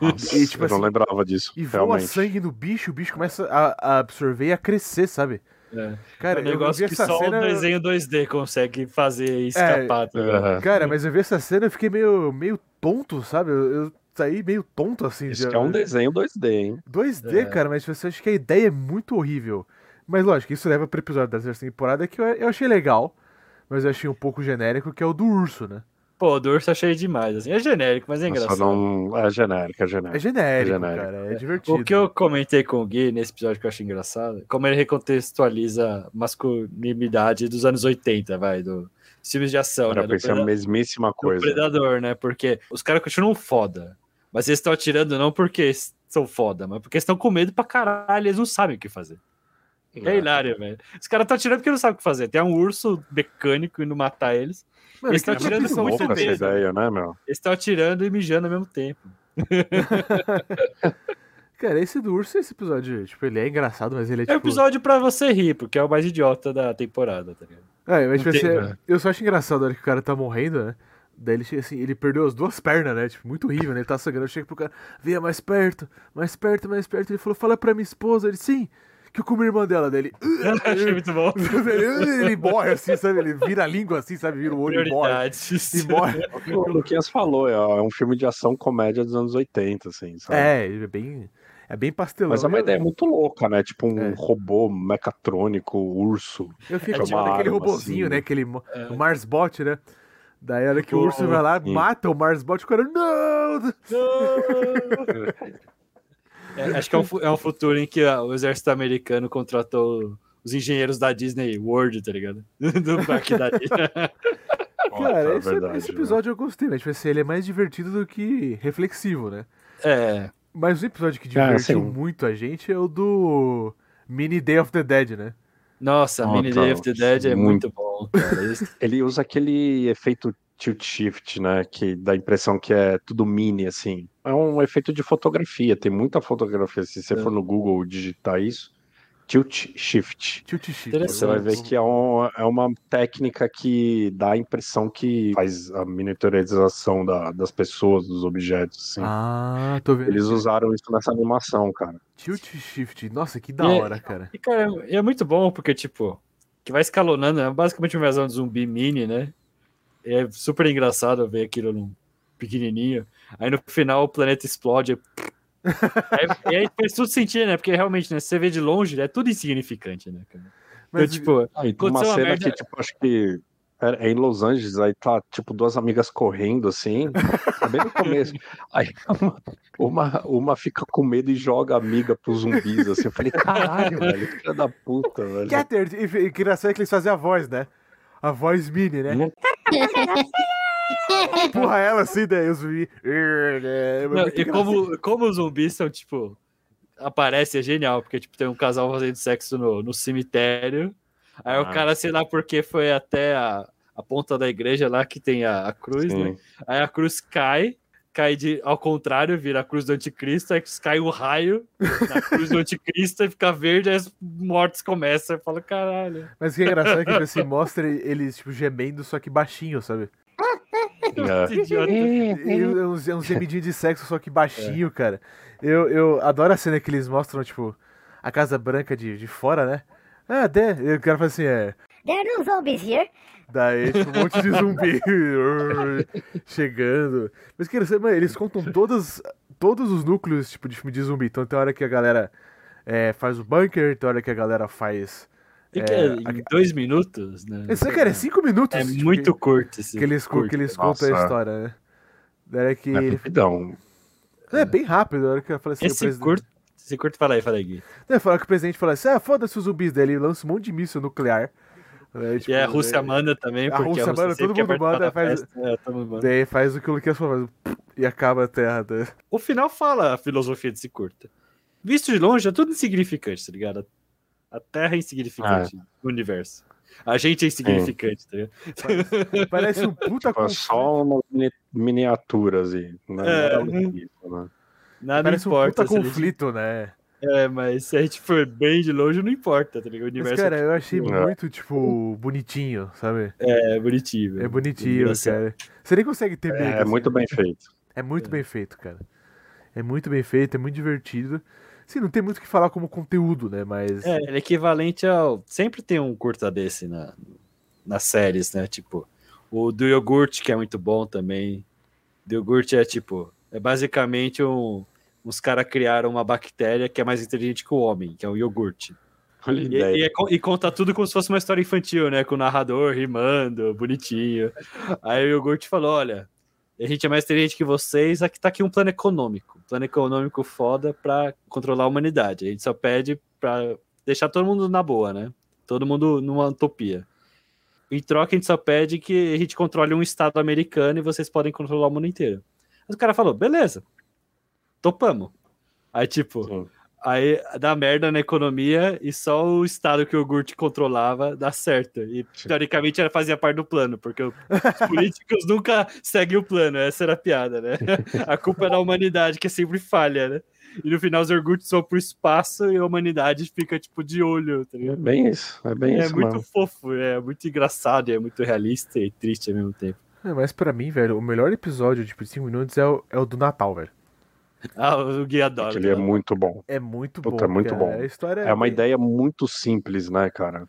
Nossa, E, tipo eu não assim, lembrava disso, E voa realmente. sangue no bicho, o bicho começa a, a absorver e a crescer, sabe? É. Cara, é um eu negócio vi que só cena... É, o desenho 2D consegue fazer e escapar. tá? Aham. Cara, mas eu vi essa cena e fiquei meio, meio tonto, sabe? Eu, eu saí meio tonto, assim. Isso de- é um desenho 2D, hein? 2D, É. cara, mas você acha que a ideia é muito horrível. Mas lógico, isso leva pro episódio da terceira temporada que eu, eu achei legal, mas eu achei um pouco genérico, que é o do urso, né? Pô, o do urso achei demais. Assim. É genérico, mas é Nossa, engraçado. não... É genérico, é É genérico. genérico, genérico. cara, é divertido. O que eu comentei com o Gui nesse episódio que eu achei engraçado, como ele recontextualiza a masculinidade dos anos 80, vai, do dos filmes de ação, Cara, né? pensei a mesmíssima coisa. Predador, né? Porque os caras continuam foda. Mas eles estão atirando não porque são foda, mas porque estão com medo pra caralho, eles não sabem o que fazer. É hilário, velho. Os caras estão atirando porque não sabem o que fazer. Tem um urso mecânico indo matar eles. Mano, eles que tão é tirando muito são muito essa besta, ideia, né, meu? Eles estão atirando e mijando ao mesmo tempo. *laughs* Cara, esse do urso, esse episódio, tipo, ele é engraçado, mas ele é É um tipo... episódio pra você rir, porque é o mais idiota da temporada, tá ligado? É, mas tipo, assim, né? eu só acho engraçado a hora que o cara tá morrendo, né? Daí ele chega assim, ele perdeu as duas pernas, né? Tipo, muito horrível, né? Ele tá sangrando, chega pro cara, venha mais perto, mais perto, mais perto. Ele falou, fala pra minha esposa. Ele, sim, que eu comi a irmã dela. Daí ele, *laughs* Achei muito bom. ele, *laughs* ele morre assim, sabe? Ele vira a língua assim, sabe? Vira o olho e morre. E morre. O Luquinhas falou, é é um filme de ação comédia dos anos 80, assim, sabe? É, ele é bem, é bem pastelão. Mas é uma ideia muito louca, né? Tipo um É. robô mecatrônico, urso. Eu fiquei É tipo aquele arma, robozinho, assim. né? Aquele, É. o Marsbot, né? Daí a hora que o urso vai lá, sim. mata o Marsbot, o cara, não! *laughs* É, acho que é um, é um futuro em que ah, o exército americano contratou os engenheiros da Disney World, tá ligado? *laughs* Do parque da Disney. *laughs* Cara, é esse, verdade, esse né? episódio eu gostei, né? Tipo assim, ele é mais divertido do que reflexivo, né? É, Mas o episódio que Cara, divertiu assim, muito a gente é o do Mini Day of the Dead, né? nossa, Nossa, Mini Day of the Dead é muito. muito bom, cara. *laughs* Ele usa aquele efeito tilt shift, né? Que dá a impressão que é tudo mini, assim. É um efeito de fotografia, tem muita fotografia. Se você É. for no Google digitar isso, tilt shift. Tilt shift. Interessante. Você vai ver que é, um- é uma técnica que dá a impressão que faz a miniaturização da- das pessoas, dos objetos. Assim. Ah, tô vendo. Eles usaram isso nessa animação, cara. Tilt shift. Nossa, que da E é- hora, cara. E, cara, é muito bom porque, tipo, que vai escalonando, é basicamente uma versão de zumbi mini, né? É super engraçado ver aquilo num pequenininho. Aí no final o planeta explode. *laughs* aí, e aí faz tudo sentido, né? Porque realmente, né? Se você vê de longe, é tudo insignificante, né, cara? Mas, então, tipo, Aí tem uma cena merda- que, tipo, acho que é é em Los Angeles, aí tá, tipo, duas amigas correndo, assim, é bem no começo. *laughs* Aí uma, uma, uma fica com medo e joga a amiga pros zumbis, assim. Eu falei, caralho, velho, filha da puta, velho. Que engraçado é que eles fazem a voz, né? A voz mini, né? Não- *laughs* Empurra ela assim, daí os zumbi. É Não, muito e como, como os zumbis são, tipo, aparece, é genial, porque, tipo, tem um casal fazendo sexo no, no cemitério, aí o Ah. cara, sei lá porque foi até a, a ponta da igreja lá que tem a, a cruz, né? Sim. Aí a cruz cai, cai de, ao contrário, vira a cruz do anticristo, aí cai o raio na cruz do anticristo e fica verde, aí os mortos começam, eu falo, caralho. Mas o que é engraçado é que tipo assim, mostra eles tipo, gemendo, só que baixinho, sabe? É. Que idiota. E uns, uns gemidinhos de sexo, só que baixinho, cara. Eu, eu adoro a cena que eles mostram, tipo, a Casa Branca de, de fora, né? Ah, there. E o cara fala assim, é. There are no zombies here. Daí, tipo, um monte de zumbi *laughs* chegando. Mas, quero saber, mano, eles contam todos, todos os núcleos, tipo, de filme de zumbi. Então tem hora que a galera é, faz o bunker, tem hora que a galera faz. É, em dois minutos, né? Esse, cara, é cinco minutos. É tipo, muito curto esse. Que eles, curto. Que eles contam a história, né? Daí que. É rapidão. É bem rápido, a hora que eu falei assim. Esse presidente... curto. Esse curto, fala aí, fala aí, Gui. É, fala que o presidente fala assim: ah, foda-se os zumbis dele, lança um monte de míssil nuclear. É, tipo, e a Rússia é... manda também, porque a Rússia, a Rússia manda, todo mundo manda, faz, é, todo mundo manda. Daí faz o que o Luquinhas falou, e acaba a Terra. Né? O final fala a filosofia desse curta. Visto de longe, é tudo insignificante, tá ligado? A Terra é insignificante ah. no universo. A gente é insignificante, tá ligado? Parece, um puta tipo, Só umas miniaturas aí. Né? É, né? Nada parece importa, um puta conflito, gente... né? É, mas se a gente for bem de longe, não importa, tá ligado? O universo mas, cara, é eu achei muito, tipo, bonitinho, sabe? É, bonitinho. É bonitinho, cara. Você nem consegue ter medo. É, é muito bem feito. É muito é. bem feito, cara. É muito bem feito, é muito divertido. Sim, não tem muito o que falar como conteúdo, né? Mas. É, ele é equivalente ao. Sempre tem um curta desse na, nas séries, né? Tipo, o do iogurte, que é muito bom também. Do iogurte é tipo. É basicamente um os caras criaram uma bactéria que é mais inteligente que o homem, que é o iogurte. E, e, é, e, conta tudo como se fosse uma história infantil, né? Com o narrador rimando, bonitinho. Aí o iogurte falou: olha, a gente é mais inteligente que vocês, aqui tá aqui um plano econômico. Um plano econômico foda pra controlar a humanidade. A gente só pede pra deixar todo mundo na boa, né? Todo mundo numa utopia. Em troca, a gente só pede que a gente controle um estado americano e vocês podem controlar o mundo inteiro. Mas o cara falou: beleza, topamos. Aí, tipo, Sim. aí dá merda na economia e só o estado que o iogurte controlava dá certo. E teoricamente ela fazia parte do plano, porque os *laughs* políticos nunca seguem o plano. Essa era a piada, né? *laughs* A culpa é da humanidade, que sempre falha, né? E no final os iogurtes vão pro espaço e a humanidade fica, tipo, de olho, tá É bem isso, é bem é isso. É muito mano. fofo, é muito engraçado, é muito realista e triste ao mesmo tempo. É, mas para mim, velho, o melhor episódio de 5 minutos é o, é o do Natal, velho. Ah, o Gui adora. Ele é muito bom. É muito Puta, bom. É muito cara. bom. A história é, é uma ideia muito simples, né, cara?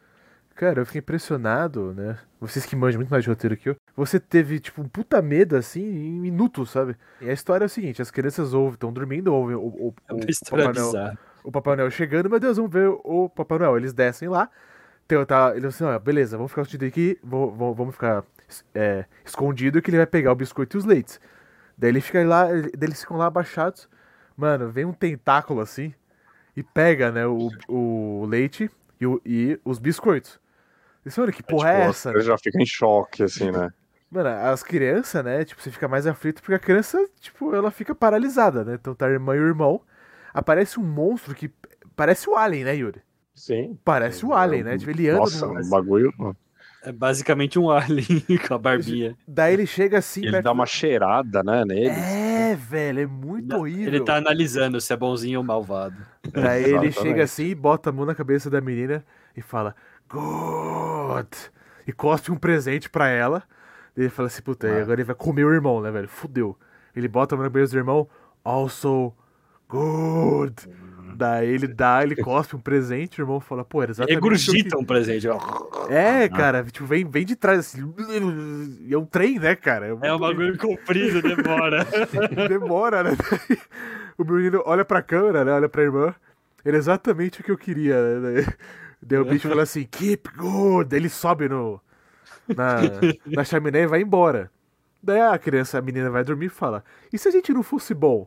Cara, eu fiquei impressionado, né? Vocês que manjam muito mais de roteiro que eu. Você teve, tipo, um puta medo, assim, em minutos, sabe? E a história é o seguinte: as crianças ouvem, estão dormindo, ouvem o, o, é uma história Papai Noel, o Papai Noel chegando, meu Deus, vamos ver o Papai Noel. Eles descem lá. Então, tá, eles assim, ó, beleza, vamos ficar escondido aqui, vamos, vamos ficar é, escondido que ele vai pegar o biscoito e os leites. Daí ele fica lá, eles ficam lá abaixados. Mano, vem um tentáculo assim e pega, né, o, o leite e, o, e os biscoitos. E olha, que é, porra é, tipo, é essa? Já fico em choque, assim, né? Mano, as crianças, né, tipo, você fica mais aflito porque a criança, tipo, ela fica paralisada, né? Então tá a irmã e o irmão. Aparece um monstro que parece o Alien, né, Yuri? Sim. Parece o Alien, né? Tipo, ele anda Nossa, no... um bagulho. É basicamente um alien *laughs* com a barbinha. Daí ele chega assim. Ele dá uma cheirada, né, nele. É, velho, é muito horrível. Ele tá analisando se é bonzinho ou malvado. Daí ele chega assim, bota a mão na cabeça da menina e fala: Good! E cospe um presente pra ela. Daí ele fala assim: Puta, ah. agora ele vai comer o irmão, né, velho? Fudeu. Ele bota a mão na cabeça do irmão, also good. Daí ele dá, ele cospe um presente, o irmão fala, pô, era exatamente. Regurgita um presente. É, cara, tipo, vem, vem de trás, assim. E é um trem, né, cara? É, é um bagulho comprido, demora. *laughs* demora, né? o menino olha pra câmera, né? Olha pra irmã. Era exatamente o que eu queria, né? Daí o bicho fala assim, keep good. Ele sobe no, na, na chaminé e vai embora. Daí a criança, a menina vai dormir e fala: E se a gente não fosse bom?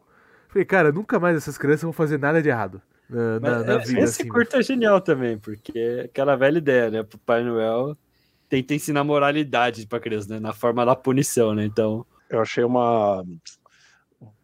Falei, cara, nunca mais essas crianças vão fazer nada de errado na, na, na vida. Esse assim, curto é genial também, porque é aquela velha ideia, né? O Pai Noel tenta ensinar moralidade pra criança, né? Na forma da punição, né? Então. Eu achei uma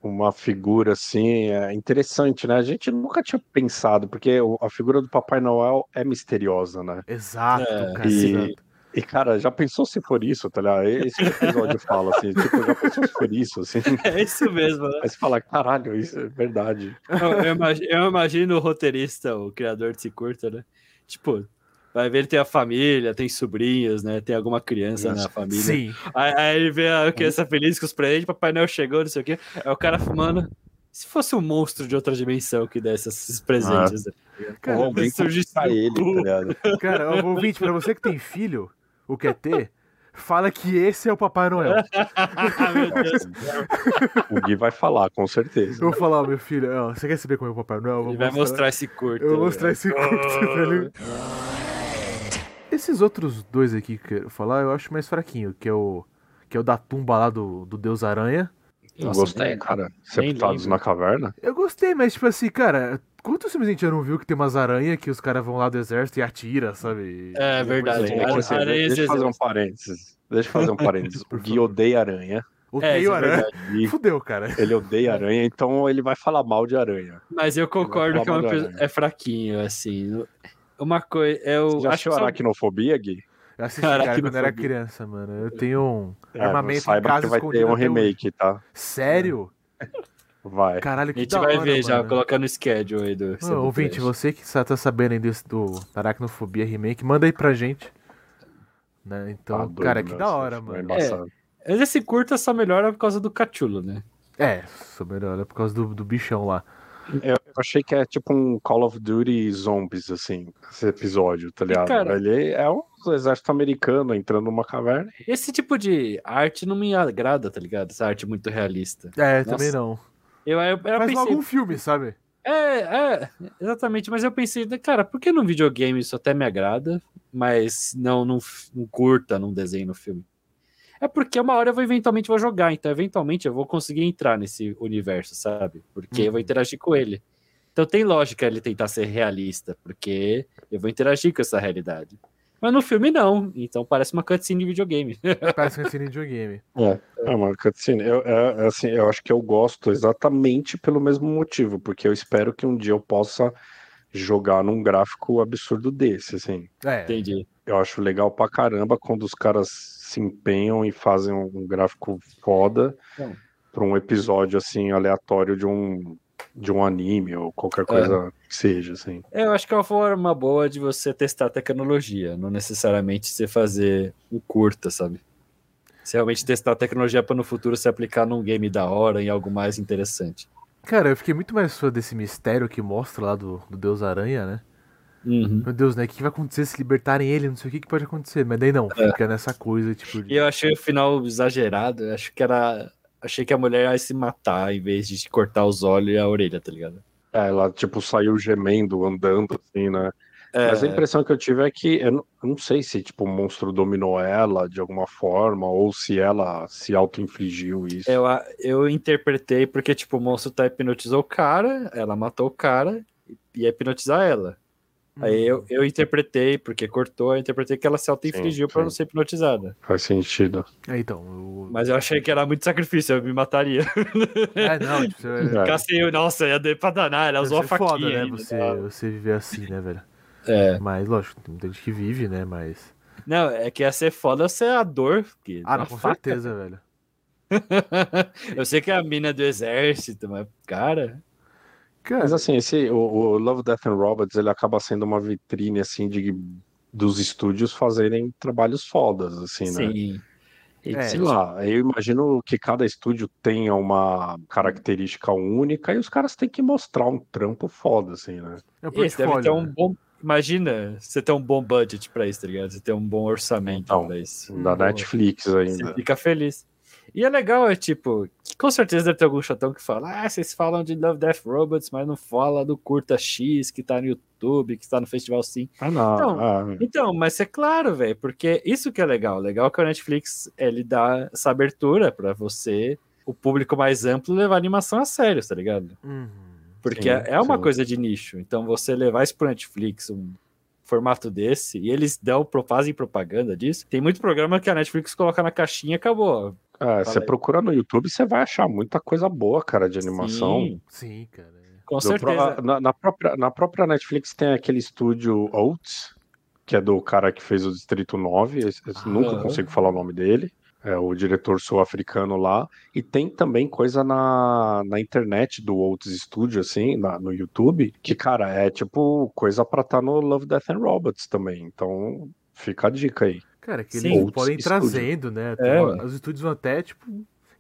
uma figura assim é interessante, né? A gente nunca tinha pensado, porque a figura do Papai Noel é misteriosa, né? Exato, é, cara. E, e, cara, já pensou se for isso, tá ligado? Esse episódio fala assim, tipo, já pensou se for isso, assim? *laughs* É isso mesmo, né? Aí você fala, caralho, isso é verdade. Eu, eu, imagino, eu imagino o roteirista, o criador desse curta, né? Tipo, vai ver ele tem a família, tem sobrinhos, né? Tem alguma criança na família. Sim. Aí, aí ele vê a criança feliz com os presentes, Papai Noel chegou, não sei o quê. Aí o cara fumando. se fosse um monstro de outra dimensão que desse esses presentes? Ah. Cara, Ou alguém surgisse pra ele, tá ligado? Cara, ouvinte, pra você que tem filho, o quer ter, fala que esse é o Papai Noel. *laughs* O Gui vai falar, com certeza. Eu vou falar, meu filho, ó, você quer saber como é o Papai Noel? Ele vai mostrar esse curto. Eu vou mostrar esse curto, *laughs* *laughs* velho. Esses outros dois aqui que eu quero falar, eu acho mais fraquinho, que é o que é o da tumba lá do, do Deus Aranha. Eu gostei, cara. Sepultados na caverna. Eu gostei, mas tipo assim, cara, quantos filmes a gente já não viu que tem umas aranhas que os caras vão lá do exército e atira, sabe? É verdade. É, assim, deixa eu fazer um parênteses. Deixa eu fazer um *laughs* parênteses. o Gui odeia aranha. Odeio é, aranha. É *laughs* Fudeu, cara. Ele odeia aranha, então ele vai falar mal de aranha. Mas eu concordo que é, uma, é fraquinho, assim. Uma coisa. Eu Você já achou aracnofobia, Gui? Eu assisti cara, cara quando era criança, mano. Eu tenho um é, armamento em casa que vai ter um remake, tá? Sério? Vai. Caralho, que A gente vai hora, ver mano. já, colocando o schedule aí do. Não, ouvinte, você que tá sabendo aí desse, do Aracnofobia Remake, manda aí pra gente. Né? Então, ah, doido, cara, que da hora, mano. É, esse curta só melhora por causa do cachulo, né? É, só melhora por causa do, do bichão lá. Eu achei que é tipo um Call of Duty Zombies, assim, esse episódio, tá ligado? Cara, Ele é um exército americano entrando numa caverna. Esse tipo de arte não me agrada, tá ligado? Essa arte muito realista. É, Nossa. também não. Eu, eu, eu Faz pensei... logo um filme, sabe? É, é, exatamente, mas eu pensei, cara, por que num videogame isso até me agrada, mas não num, num curta, num desenho, no filme? É porque uma hora eu vou eventualmente vou jogar, então eventualmente eu vou conseguir entrar nesse universo, sabe? Porque uhum. eu vou uhum. interagir com ele. Então tem lógica ele tentar ser realista, porque eu vou interagir com essa realidade. Mas no filme não, então parece uma cutscene de videogame. *laughs* Parece uma cutscene de videogame. É, é uma cutscene. Eu, é, assim, eu acho que eu gosto exatamente pelo mesmo motivo, porque eu espero que um dia eu possa jogar num gráfico absurdo desse, assim. É. Entendi. Eu acho legal pra caramba quando os caras se empenham e fazem um gráfico foda é. para um episódio assim aleatório de um de um anime ou qualquer coisa é. Que seja assim. Eu acho que é uma forma boa de você testar a tecnologia, não necessariamente você fazer um curta, sabe? Se realmente testar a tecnologia para no futuro se aplicar num game da hora em algo mais interessante. Cara, eu fiquei muito mais fã desse mistério que mostra lá do, do Deus Aranha, né? Uhum. Meu Deus, né? O que vai acontecer se libertarem ele? Não sei o que, que pode acontecer. Mas daí não, é. fica nessa coisa, tipo. E eu achei o final exagerado. Eu acho que era. Achei que a mulher ia se matar em vez de cortar os olhos e a orelha, tá ligado? É, ela, tipo, saiu gemendo, andando, assim, né? É... Mas a impressão que eu tive é que eu não, eu não, sei se tipo o monstro dominou ela de alguma forma ou se ela se auto-infligiu isso. Eu, eu interpretei porque tipo o monstro tá hipnotizou o cara, ela matou o cara e ia hipnotizar ela. Aí eu, eu interpretei, porque cortou, eu interpretei que ela se auto-infligiu pra não ser hipnotizada. Faz sentido. É, então. Eu... Mas eu achei que era muito sacrifício, eu me mataria. *laughs* É, não, tipo, é... Nossa, ia dar pra danar, ela usou a faquinha. Foda, né? Você, tá? você viver assim, né, velho? É. Mas, lógico, tem muita gente que vive, né? Mas. Não, é que ia ser foda ser a dor. Ah, não, com faca... certeza, velho. *laughs* eu sei que é a mina do exército, mas, cara. Cara. Mas assim, esse, o, o, Love, Death and Robots, ele acaba sendo uma vitrine, assim, de, dos estúdios fazerem trabalhos fodas, assim, né? Sim. É, sei lá, eu imagino que cada estúdio tenha uma característica única e os caras têm que mostrar um trampo foda, assim, né? É Esse deve ter um né? bom. Imagina você ter um bom budget pra isso, tá ligado? Você ter um bom orçamento então, pra isso. Da Netflix ainda. Você fica feliz. E é legal, é tipo, com certeza deve ter algum chatão que fala, ah, vocês falam de Love Death Robots, mas não fala do Curta X que tá no YouTube, que tá no Festival Sim. Ah, não. Então, ah. então mas é claro, velho, porque isso que é legal. Legal que a Netflix, ele dá essa abertura para você, o público mais amplo, levar a animação a sério, tá ligado? Uhum. Porque sim, é, é uma sim. coisa de nicho. Então você levar isso pro Netflix, um formato desse, e eles dão, fazem propaganda disso. Tem muito programa que a Netflix coloca na caixinha e acabou. Ah, você procura no YouTube, você vai achar muita coisa boa, cara, de animação. Sim, sim cara. Com do certeza. Pro, na, na, própria, na própria Netflix tem aquele estúdio Oats, que é do cara que fez o Distrito 9, ah, nunca consigo falar o nome dele. É o diretor sul-africano lá. E tem também coisa na, na internet do Oats Studio, assim, na, no YouTube, que, cara, é tipo coisa pra estar tá no Love, Death and Robots também. Então, fica a dica aí. Cara, que Sim, eles podem ir trazendo, né? É, os estúdios vão até, tipo,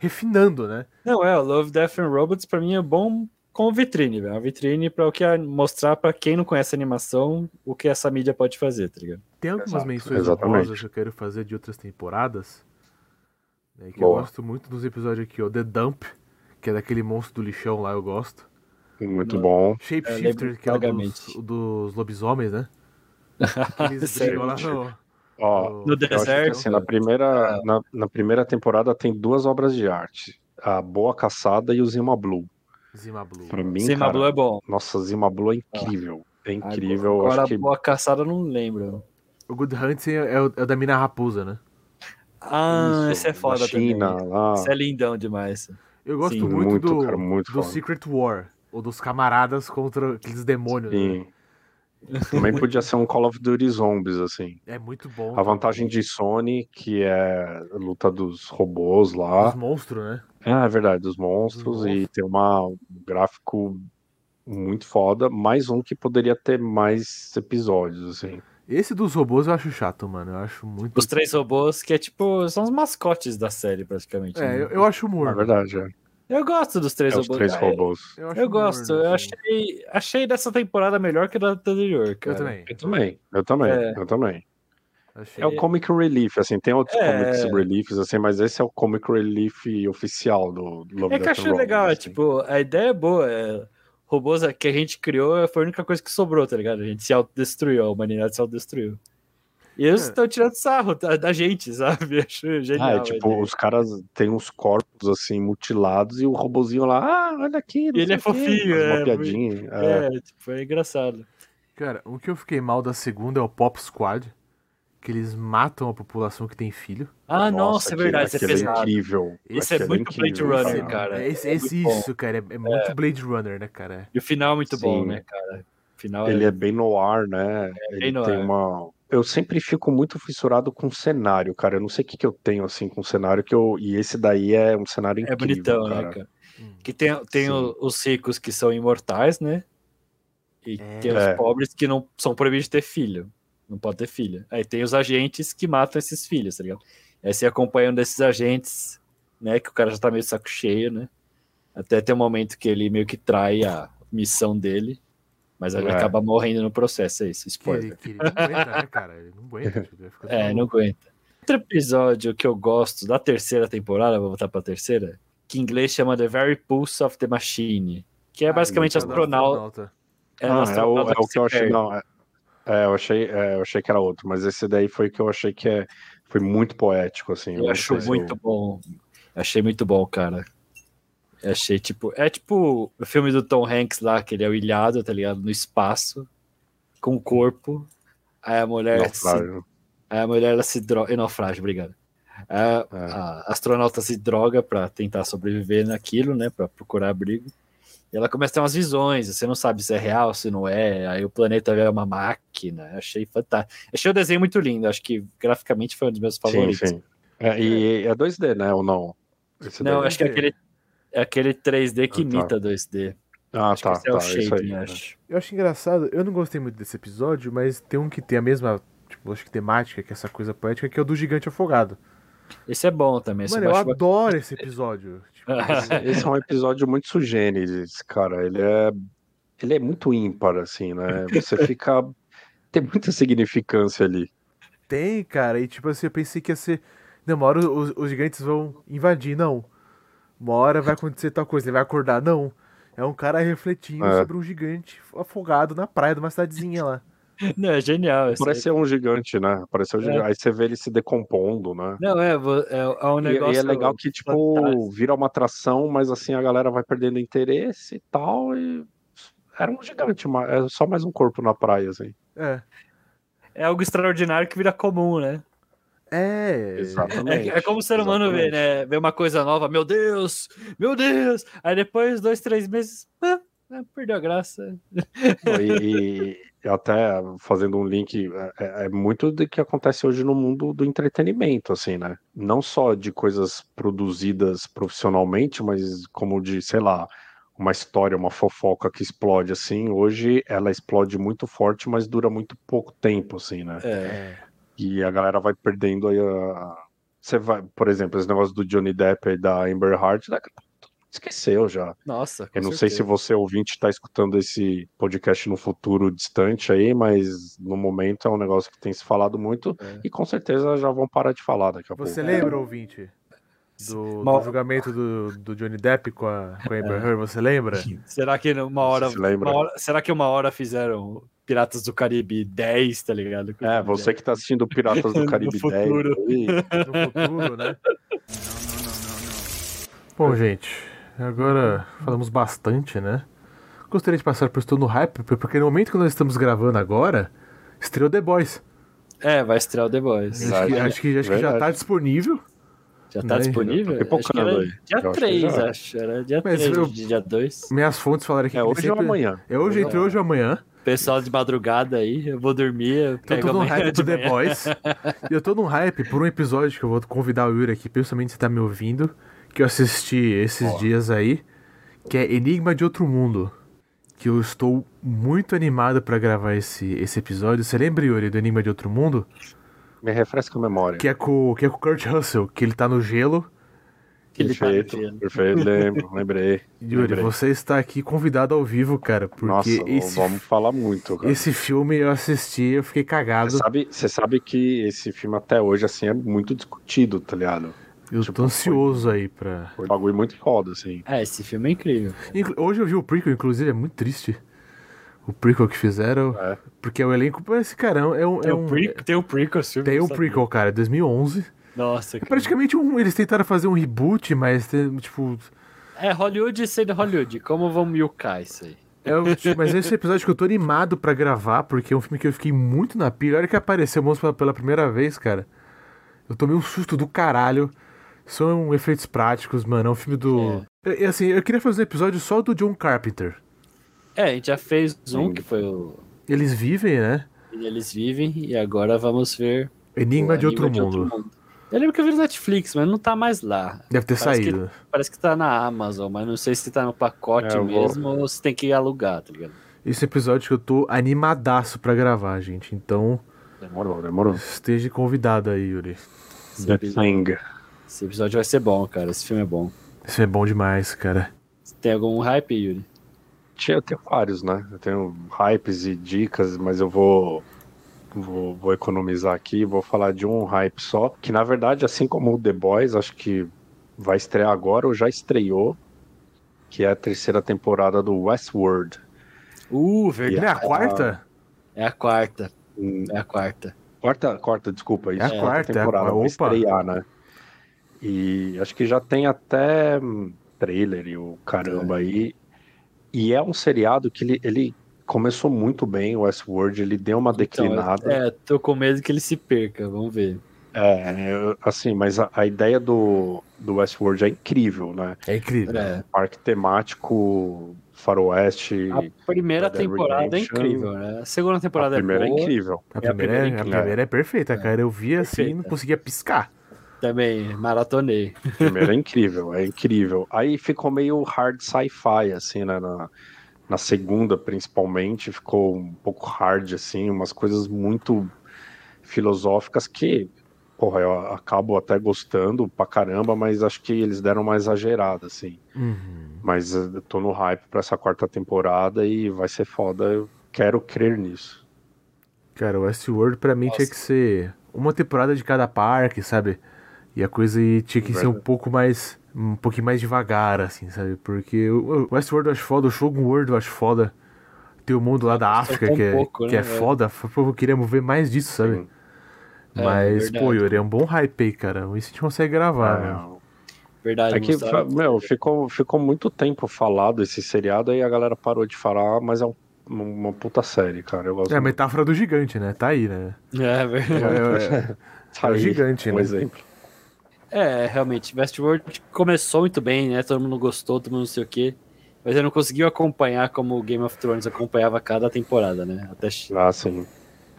refinando, né? Não, é, o Love, Death and Robots pra mim é bom como vitrine, velho. Uma vitrine para o que é mostrar para quem não conhece animação o que essa mídia pode fazer, tá ligado? Tem algumas Exato, menções honrosas que eu quero fazer de outras temporadas. Né, que Boa. eu gosto muito dos episódios aqui, ó. The Dump, que é daquele monstro do lixão lá, eu gosto. Muito no, bom. Shapeshifter, que é o dos, dos lobisomens, né? *laughs* Eles brigam lá no, Ó, no deserto. Assim, na, primeira, na, na, primeira temporada tem duas obras de arte: A Boa Caçada e o Zima Blue. Zima Blue. Pra mim, Zima cara, Blue é bom. Nossa, Zima Blue é incrível. É incrível. Agora, que... Boa Caçada eu não lembro. O Good Hunting é, o, é o da Mina Raposa, né? Ah, Isso, esse é foda China, também. Lá. Esse é lindão demais. Eu gosto Sim, muito, muito, do, cara, muito do Secret War, ou dos camaradas contra aqueles demônios. Sim. Né? Também podia ser um Call of Duty Zombies, assim. É muito bom. A vantagem de Sony, que é a luta dos robôs lá. Dos monstros, né? É, é verdade, dos monstros. Dos e tem uma, um gráfico muito foda. Mais um que poderia ter mais episódios, assim. Esse dos robôs eu acho chato, mano. Eu acho muito. Os três robôs, que é tipo. São os mascotes da série, praticamente. É, né? eu, eu acho humor. É verdade, é. Eu gosto dos três é robôs. Três robôs. Eu, eu gosto. eu achei, achei dessa temporada melhor que da anterior, cara. Eu também. Eu também. Eu também. É. Eu também. Achei... É o Comic Relief, assim, tem outros é... Comics Reliefs, assim, mas esse é o Comic Relief oficial do Love É que eu achei legal, é, assim. tipo, a ideia é boa, é... robôs que a gente criou foi a única coisa que sobrou, tá ligado? A gente se autodestruiu, a humanidade se autodestruiu. E eles estão é. tirando sarro da, da, gente, sabe? *laughs* Acho genial. Ah, é, tipo, os caras têm uns corpos assim mutilados e o robozinho lá, ah, olha aqui. E ele é fofinho, é. Uma piadinha. *laughs* É, é, tipo, é engraçado. Cara, o que eu fiquei mal da segunda é o Pop Squad. Que eles matam a população que tem filho. Ah, nossa, nossa é verdade. Isso é incrível. Isso é muito incrível, Blade Runner, cara. Esse, é esse isso, cara. É, é muito Blade Runner, né, cara? E o final é muito Sim. bom, né, cara? Final ele é... bem no ar, né? ele tem uma eu sempre fico muito fissurado com cenário, cara. Eu não sei o que, que eu tenho assim com cenário que eu e esse daí é um cenário é incrível, é bonitão, cara. né, cara? Hum. Que tem, tem os ricos que são imortais, né? E é. tem os é. pobres que não são proibidos de ter filho. Não pode ter filho. Aí tem os agentes que matam esses filhos, tá ligado? Aí você acompanhando esses agentes, né? Que o cara já tá meio saco cheio, né? Até tem um momento que ele meio que trai a missão dele. Mas ele é. acaba morrendo no processo, é isso, spoiler. Que ele, que ele não aguenta, né, cara? Ele não aguenta. *laughs* é, não aguenta. Outro episódio que eu gosto da terceira temporada, vou voltar pra terceira, que em inglês chama The Very Pulse of the Machine, que é ah, basicamente astronauta. É, ah, é, o, é o que eu achei, não, é, é, eu achei, é, eu achei que era outro, mas esse daí foi que eu achei que é, foi muito poético, assim. Eu acho muito eu... bom. Achei muito bom, cara. Achei tipo. É tipo o filme do Tom Hanks lá, que ele é o ilhado, tá ligado? No espaço, com o corpo. Aí a mulher. Naufrágio. Se, aí a mulher ela se droga. Naufrágio, obrigado. A, é. a astronauta se droga para tentar sobreviver naquilo, né? Para procurar abrigo. E ela começa a ter umas visões, você não sabe se é real, se não é. Aí o planeta é uma máquina. Achei fantástico. Achei o desenho muito lindo. Acho que graficamente foi um dos meus favoritos. Sim, sim. É, e é 2D, né? Ou não? Esse não, acho que é aquele é aquele 3D que ah, tá. imita 2D. Ah, acho tá. é tá, o shape, aí, acho. Eu acho engraçado, eu não gostei muito desse episódio, mas tem um que tem a mesma, tipo, acho que temática, que é essa coisa poética, que é o do gigante afogado. Esse é bom também. Mano, eu adoro esse episódio. *laughs* Tipo, esse é um episódio muito sugêneres, cara. Ele é, ele é muito ímpar, assim, né? Você fica. tem muita significância ali. Tem, cara. E tipo assim, eu pensei que ia ser. Hora os, os gigantes vão invadir. Não uma hora vai acontecer tal coisa, ele vai acordar. Não. É um cara refletindo é. sobre um gigante afogado na praia de uma cidadezinha lá. *laughs* Não, é genial. Parece um gigante, né? Parece um é. gigante. Aí você vê ele se decompondo, né? Não, é, é, é um negócio. E, e é legal que, tipo, fantástico. vira uma atração, mas assim a galera vai perdendo interesse e tal. E era um gigante, é só mais um corpo na praia, assim. É. É algo extraordinário que vira comum, né? É, exatamente. É, é como o ser humano vê, né? Vê uma coisa nova, meu Deus, meu Deus. Aí depois, dois, três meses, ah, perdeu a graça. E, e, até fazendo um link, é, é, é, muito do que acontece hoje no mundo do entretenimento, assim, né? Não só de coisas produzidas profissionalmente, mas como de, sei lá, uma história, uma fofoca que explode assim. Hoje ela explode muito forte, mas dura muito pouco tempo, assim, né? É. E a galera vai perdendo aí a, você vai, por exemplo, esse negócio do Johnny Depp e da Amber Heard, esqueceu já. Nossa, Eu não certeza. sei se você ouvinte está escutando esse podcast no futuro distante aí, mas no momento é um negócio que tem se falado muito é. e com certeza já vão parar de falar daqui a você pouco. Você lembra, ouvinte? Do, do, julgamento do, do, Johnny Depp com a, com a Amber é. Heard, você lembra? *laughs* Será que uma hora, uma hora, Será que uma hora fizeram Piratas do Caribe 10, tá ligado? É, você que tá assistindo Piratas do *laughs* Caribe no 10. Futuro. no futuro, né? *laughs* Bom, gente, agora falamos bastante, né? Gostaria de passar por estou no hype, porque no momento que nós estamos gravando agora, estreou The Boys. É, vai estrear o The Boys. Acho que, acho que, acho que já tá disponível. Já tá né? disponível? Acho que era dia 3, acho. Era dia Mas 3, eu, dia 2. Minhas fontes falaram que. É hoje sempre... ou amanhã. É hoje, entre hoje ou amanhã. Pessoal de madrugada aí, eu vou dormir. Eu, eu tô num hype do The Boys. *laughs* e eu tô num hype por um episódio que eu vou convidar o Yuri aqui, principalmente se tá me ouvindo, que eu assisti esses oh. dias aí, que é Enigma de Outro Mundo. Que eu estou muito animado para gravar esse, esse episódio. Você lembra, Yuri, do Enigma de Outro Mundo? Me refresca a memória. Que é com, que é com o Kurt Russell, que ele tá no gelo. Perfeito, tá perfeito, lembro, lembrei. Yuri, lembrei. você está aqui convidado ao vivo, cara, porque Nossa, esse, vamos falar muito, cara. Esse filme eu assisti, eu fiquei cagado. Você sabe, você sabe que esse filme até hoje, assim, é muito discutido, tá ligado? Eu tipo, tô ansioso foi, aí pra... Foi um bagulho muito foda, assim. É, esse filme é incrível. Hoje eu vi o prequel, inclusive, é muito triste o prequel que fizeram. É. Porque o elenco parece, cara, é um. É um tem o prequel, sim. Tem o prequel, cara, 2011. Nossa, cara. É praticamente um. Eles tentaram fazer um reboot, mas, tipo. É, Hollywood sendo Hollywood. Como vamos milcar isso aí? É, mas esse episódio que eu tô animado para gravar, porque é um filme que eu fiquei muito na pilha. Olha que apareceu o monstro pela primeira vez, cara. Eu tomei um susto do caralho. São efeitos práticos, mano. É um filme do. É. assim, eu queria fazer um episódio só do John Carpenter. É, a gente já fez um que foi o. Eles vivem, né? Eles vivem e agora vamos ver. Enigma, de, outro de, outro mundo. Eu lembro que eu vi no Netflix, mas não tá mais lá. Deve ter parece saído. Que, parece que tá na Amazon, mas não sei se tá no pacote é, mesmo vou... ou se tem que alugar, tá ligado? Esse episódio que eu tô animadaço pra gravar, gente. Então. Demorou, demorou. Esteja convidado aí, Yuri. Esse episódio, esse episódio vai ser bom, cara. Esse filme é bom. Esse filme é bom demais, cara. Tem algum hype, Yuri? Tinha, eu tenho vários, né? Eu tenho hypes e dicas, mas eu vou, vou, vou economizar aqui, vou falar de um hype só, que na verdade, assim como o The Boys, acho que vai estrear agora ou já estreou, que é a terceira temporada do Westworld. Uh, verdade. É a quarta? É a quarta. Hum. É a quarta. Quarta, quarta, desculpa. Isso é a quarta temporada. É, vai estrear, né? E acho que já tem até trailer e o caramba é. aí. E é um seriado que ele, ele começou muito bem, o Westworld, ele deu uma declinada. Então, é, tô com medo que ele se perca, vamos ver. É, assim, mas a, a, ideia do, do Westworld é incrível, né? É incrível. É. Parque temático, faroeste. A primeira temporada é incrível, né? A segunda temporada a primeira é, boa, é incrível. A primeira, a primeira, é, incrível. A primeira é perfeita, cara. Eu vi assim e não conseguia piscar. Também, maratonei. Primeiro é incrível, é incrível. Aí ficou meio hard sci-fi, assim, né? Na, na segunda, principalmente, ficou um pouco hard, assim, umas coisas muito filosóficas que, porra, eu acabo até gostando pra caramba, mas acho que eles deram uma exagerada, assim. Uhum. Mas eu tô no hype pra essa quarta temporada e vai ser foda, eu quero crer nisso. Cara, o Westworld pra mim Nossa. tinha que ser uma temporada de cada parque, sabe? E a coisa tinha que ser um pouco mais. Um pouquinho mais devagar, assim, sabe? Porque o Westworld eu acho foda, o Shogun World eu acho foda. Tem o mundo lá da África que, é, pouco, que é né? é foda. Eu queria ver mais disso, sabe? É, Mas, verdade. pô, Yuri, é um bom hype aí, cara. Isso a gente consegue gravar, é. né? Verdade, é que, meu, ficou, ficou muito tempo falado esse seriado aí a galera parou de falar, mas é um, uma puta série, cara. Eu gosto é a metáfora do gigante, né? Tá aí, né? É, verdade. É, é, *laughs* tá é, gigante, um né? exemplo. É, realmente, Westworld começou muito bem, né? Todo mundo gostou, todo mundo não sei o quê. Mas eu não conseguiu acompanhar como o Game of Thrones acompanhava cada temporada, né? Até... Ah, sim.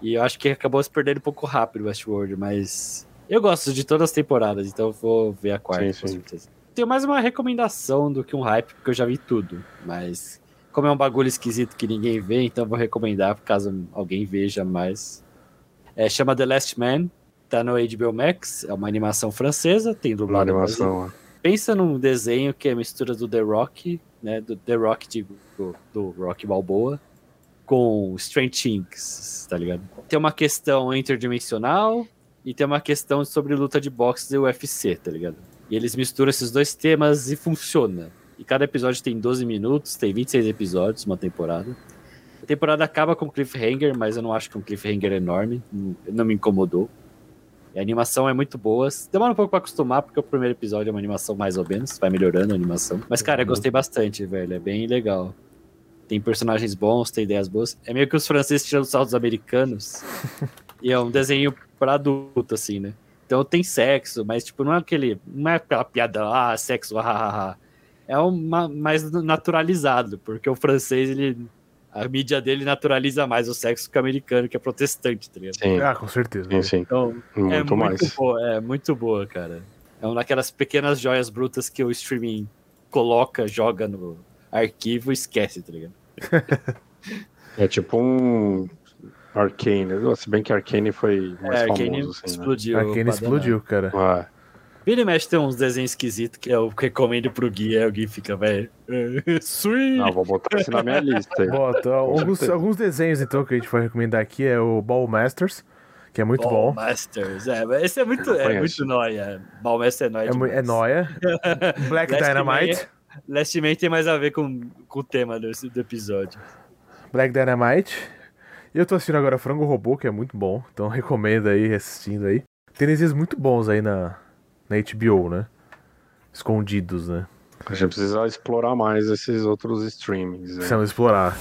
E eu acho que acabou se perdendo um pouco rápido Westworld, mas eu gosto de todas as temporadas, então eu vou ver a quarta, sim, com sim. certeza. Tenho mais uma recomendação do que um hype, porque eu já vi tudo. Mas como é um bagulho esquisito que ninguém vê, então eu vou recomendar caso alguém veja mais. É, chama The Last Man, Tá no HBO Max, é uma animação francesa, tem dublado. Uma animação, é. Pensa num desenho que é a mistura do The Rock, né? Do The Rock, digo, do, do Rock Balboa, com Strange Things, tá ligado? Tem uma questão interdimensional e tem uma questão sobre luta de boxe e UFC, tá ligado? E eles misturam esses dois temas e funciona. E cada episódio tem 12 minutos, tem 26 episódios, uma temporada. A temporada acaba com cliffhanger, mas eu não acho que é um cliffhanger enorme, não me incomodou. A animação é muito boa. Demora um pouco pra acostumar, porque o primeiro episódio é uma animação mais ou menos, vai melhorando a animação. Mas, cara, eu gostei bastante, velho. É bem legal. Tem personagens bons, tem ideias boas. É meio que os franceses tirando saltos americanos. *laughs* e é um desenho pra adulto, assim, né? Então tem sexo, mas tipo, não é aquele. Não é aquela piada, ah, sexo, ah, É uma, mais naturalizado, porque o francês, ele. A mídia dele naturaliza mais o sexo que o americano, que é protestante, tá ligado? Sim. Ah, com certeza. Sim, sim. Então, muito é mais. muito boa, é muito boa, cara. É uma daquelas pequenas joias brutas que o streaming coloca, joga no arquivo e esquece, tá ligado? *laughs* é tipo um Arcane. Se bem que Arcane foi mais é, Arcane famoso. Assim, explodiu. Né? Arcane explodiu, cara. Ah. Vira e mexe tem uns desenhos esquisitos que eu recomendo pro Gui, aí o Gui fica, velho. Sweet! Não, vou botar isso na minha lista. Aí. Bota. Alguns, alguns desenhos, então, que a gente vai recomendar aqui é o Ball Masters, que é muito Ball bom. Masters, é, esse é muito, é muito nóia. Ball Masters é nóia. É, é nóia. Black Last Dynamite. Man, Last Man tem mais a ver com, com o tema do, do episódio. Black Dynamite. E eu tô assistindo agora Frango Robô, que é muito bom. Então *laughs* recomendo aí, assistindo aí. Tem desenhos muito bons aí na, na HBO, né? Escondidos, né? A gente precisa explorar mais esses outros streamings. Né? Precisamos explorar.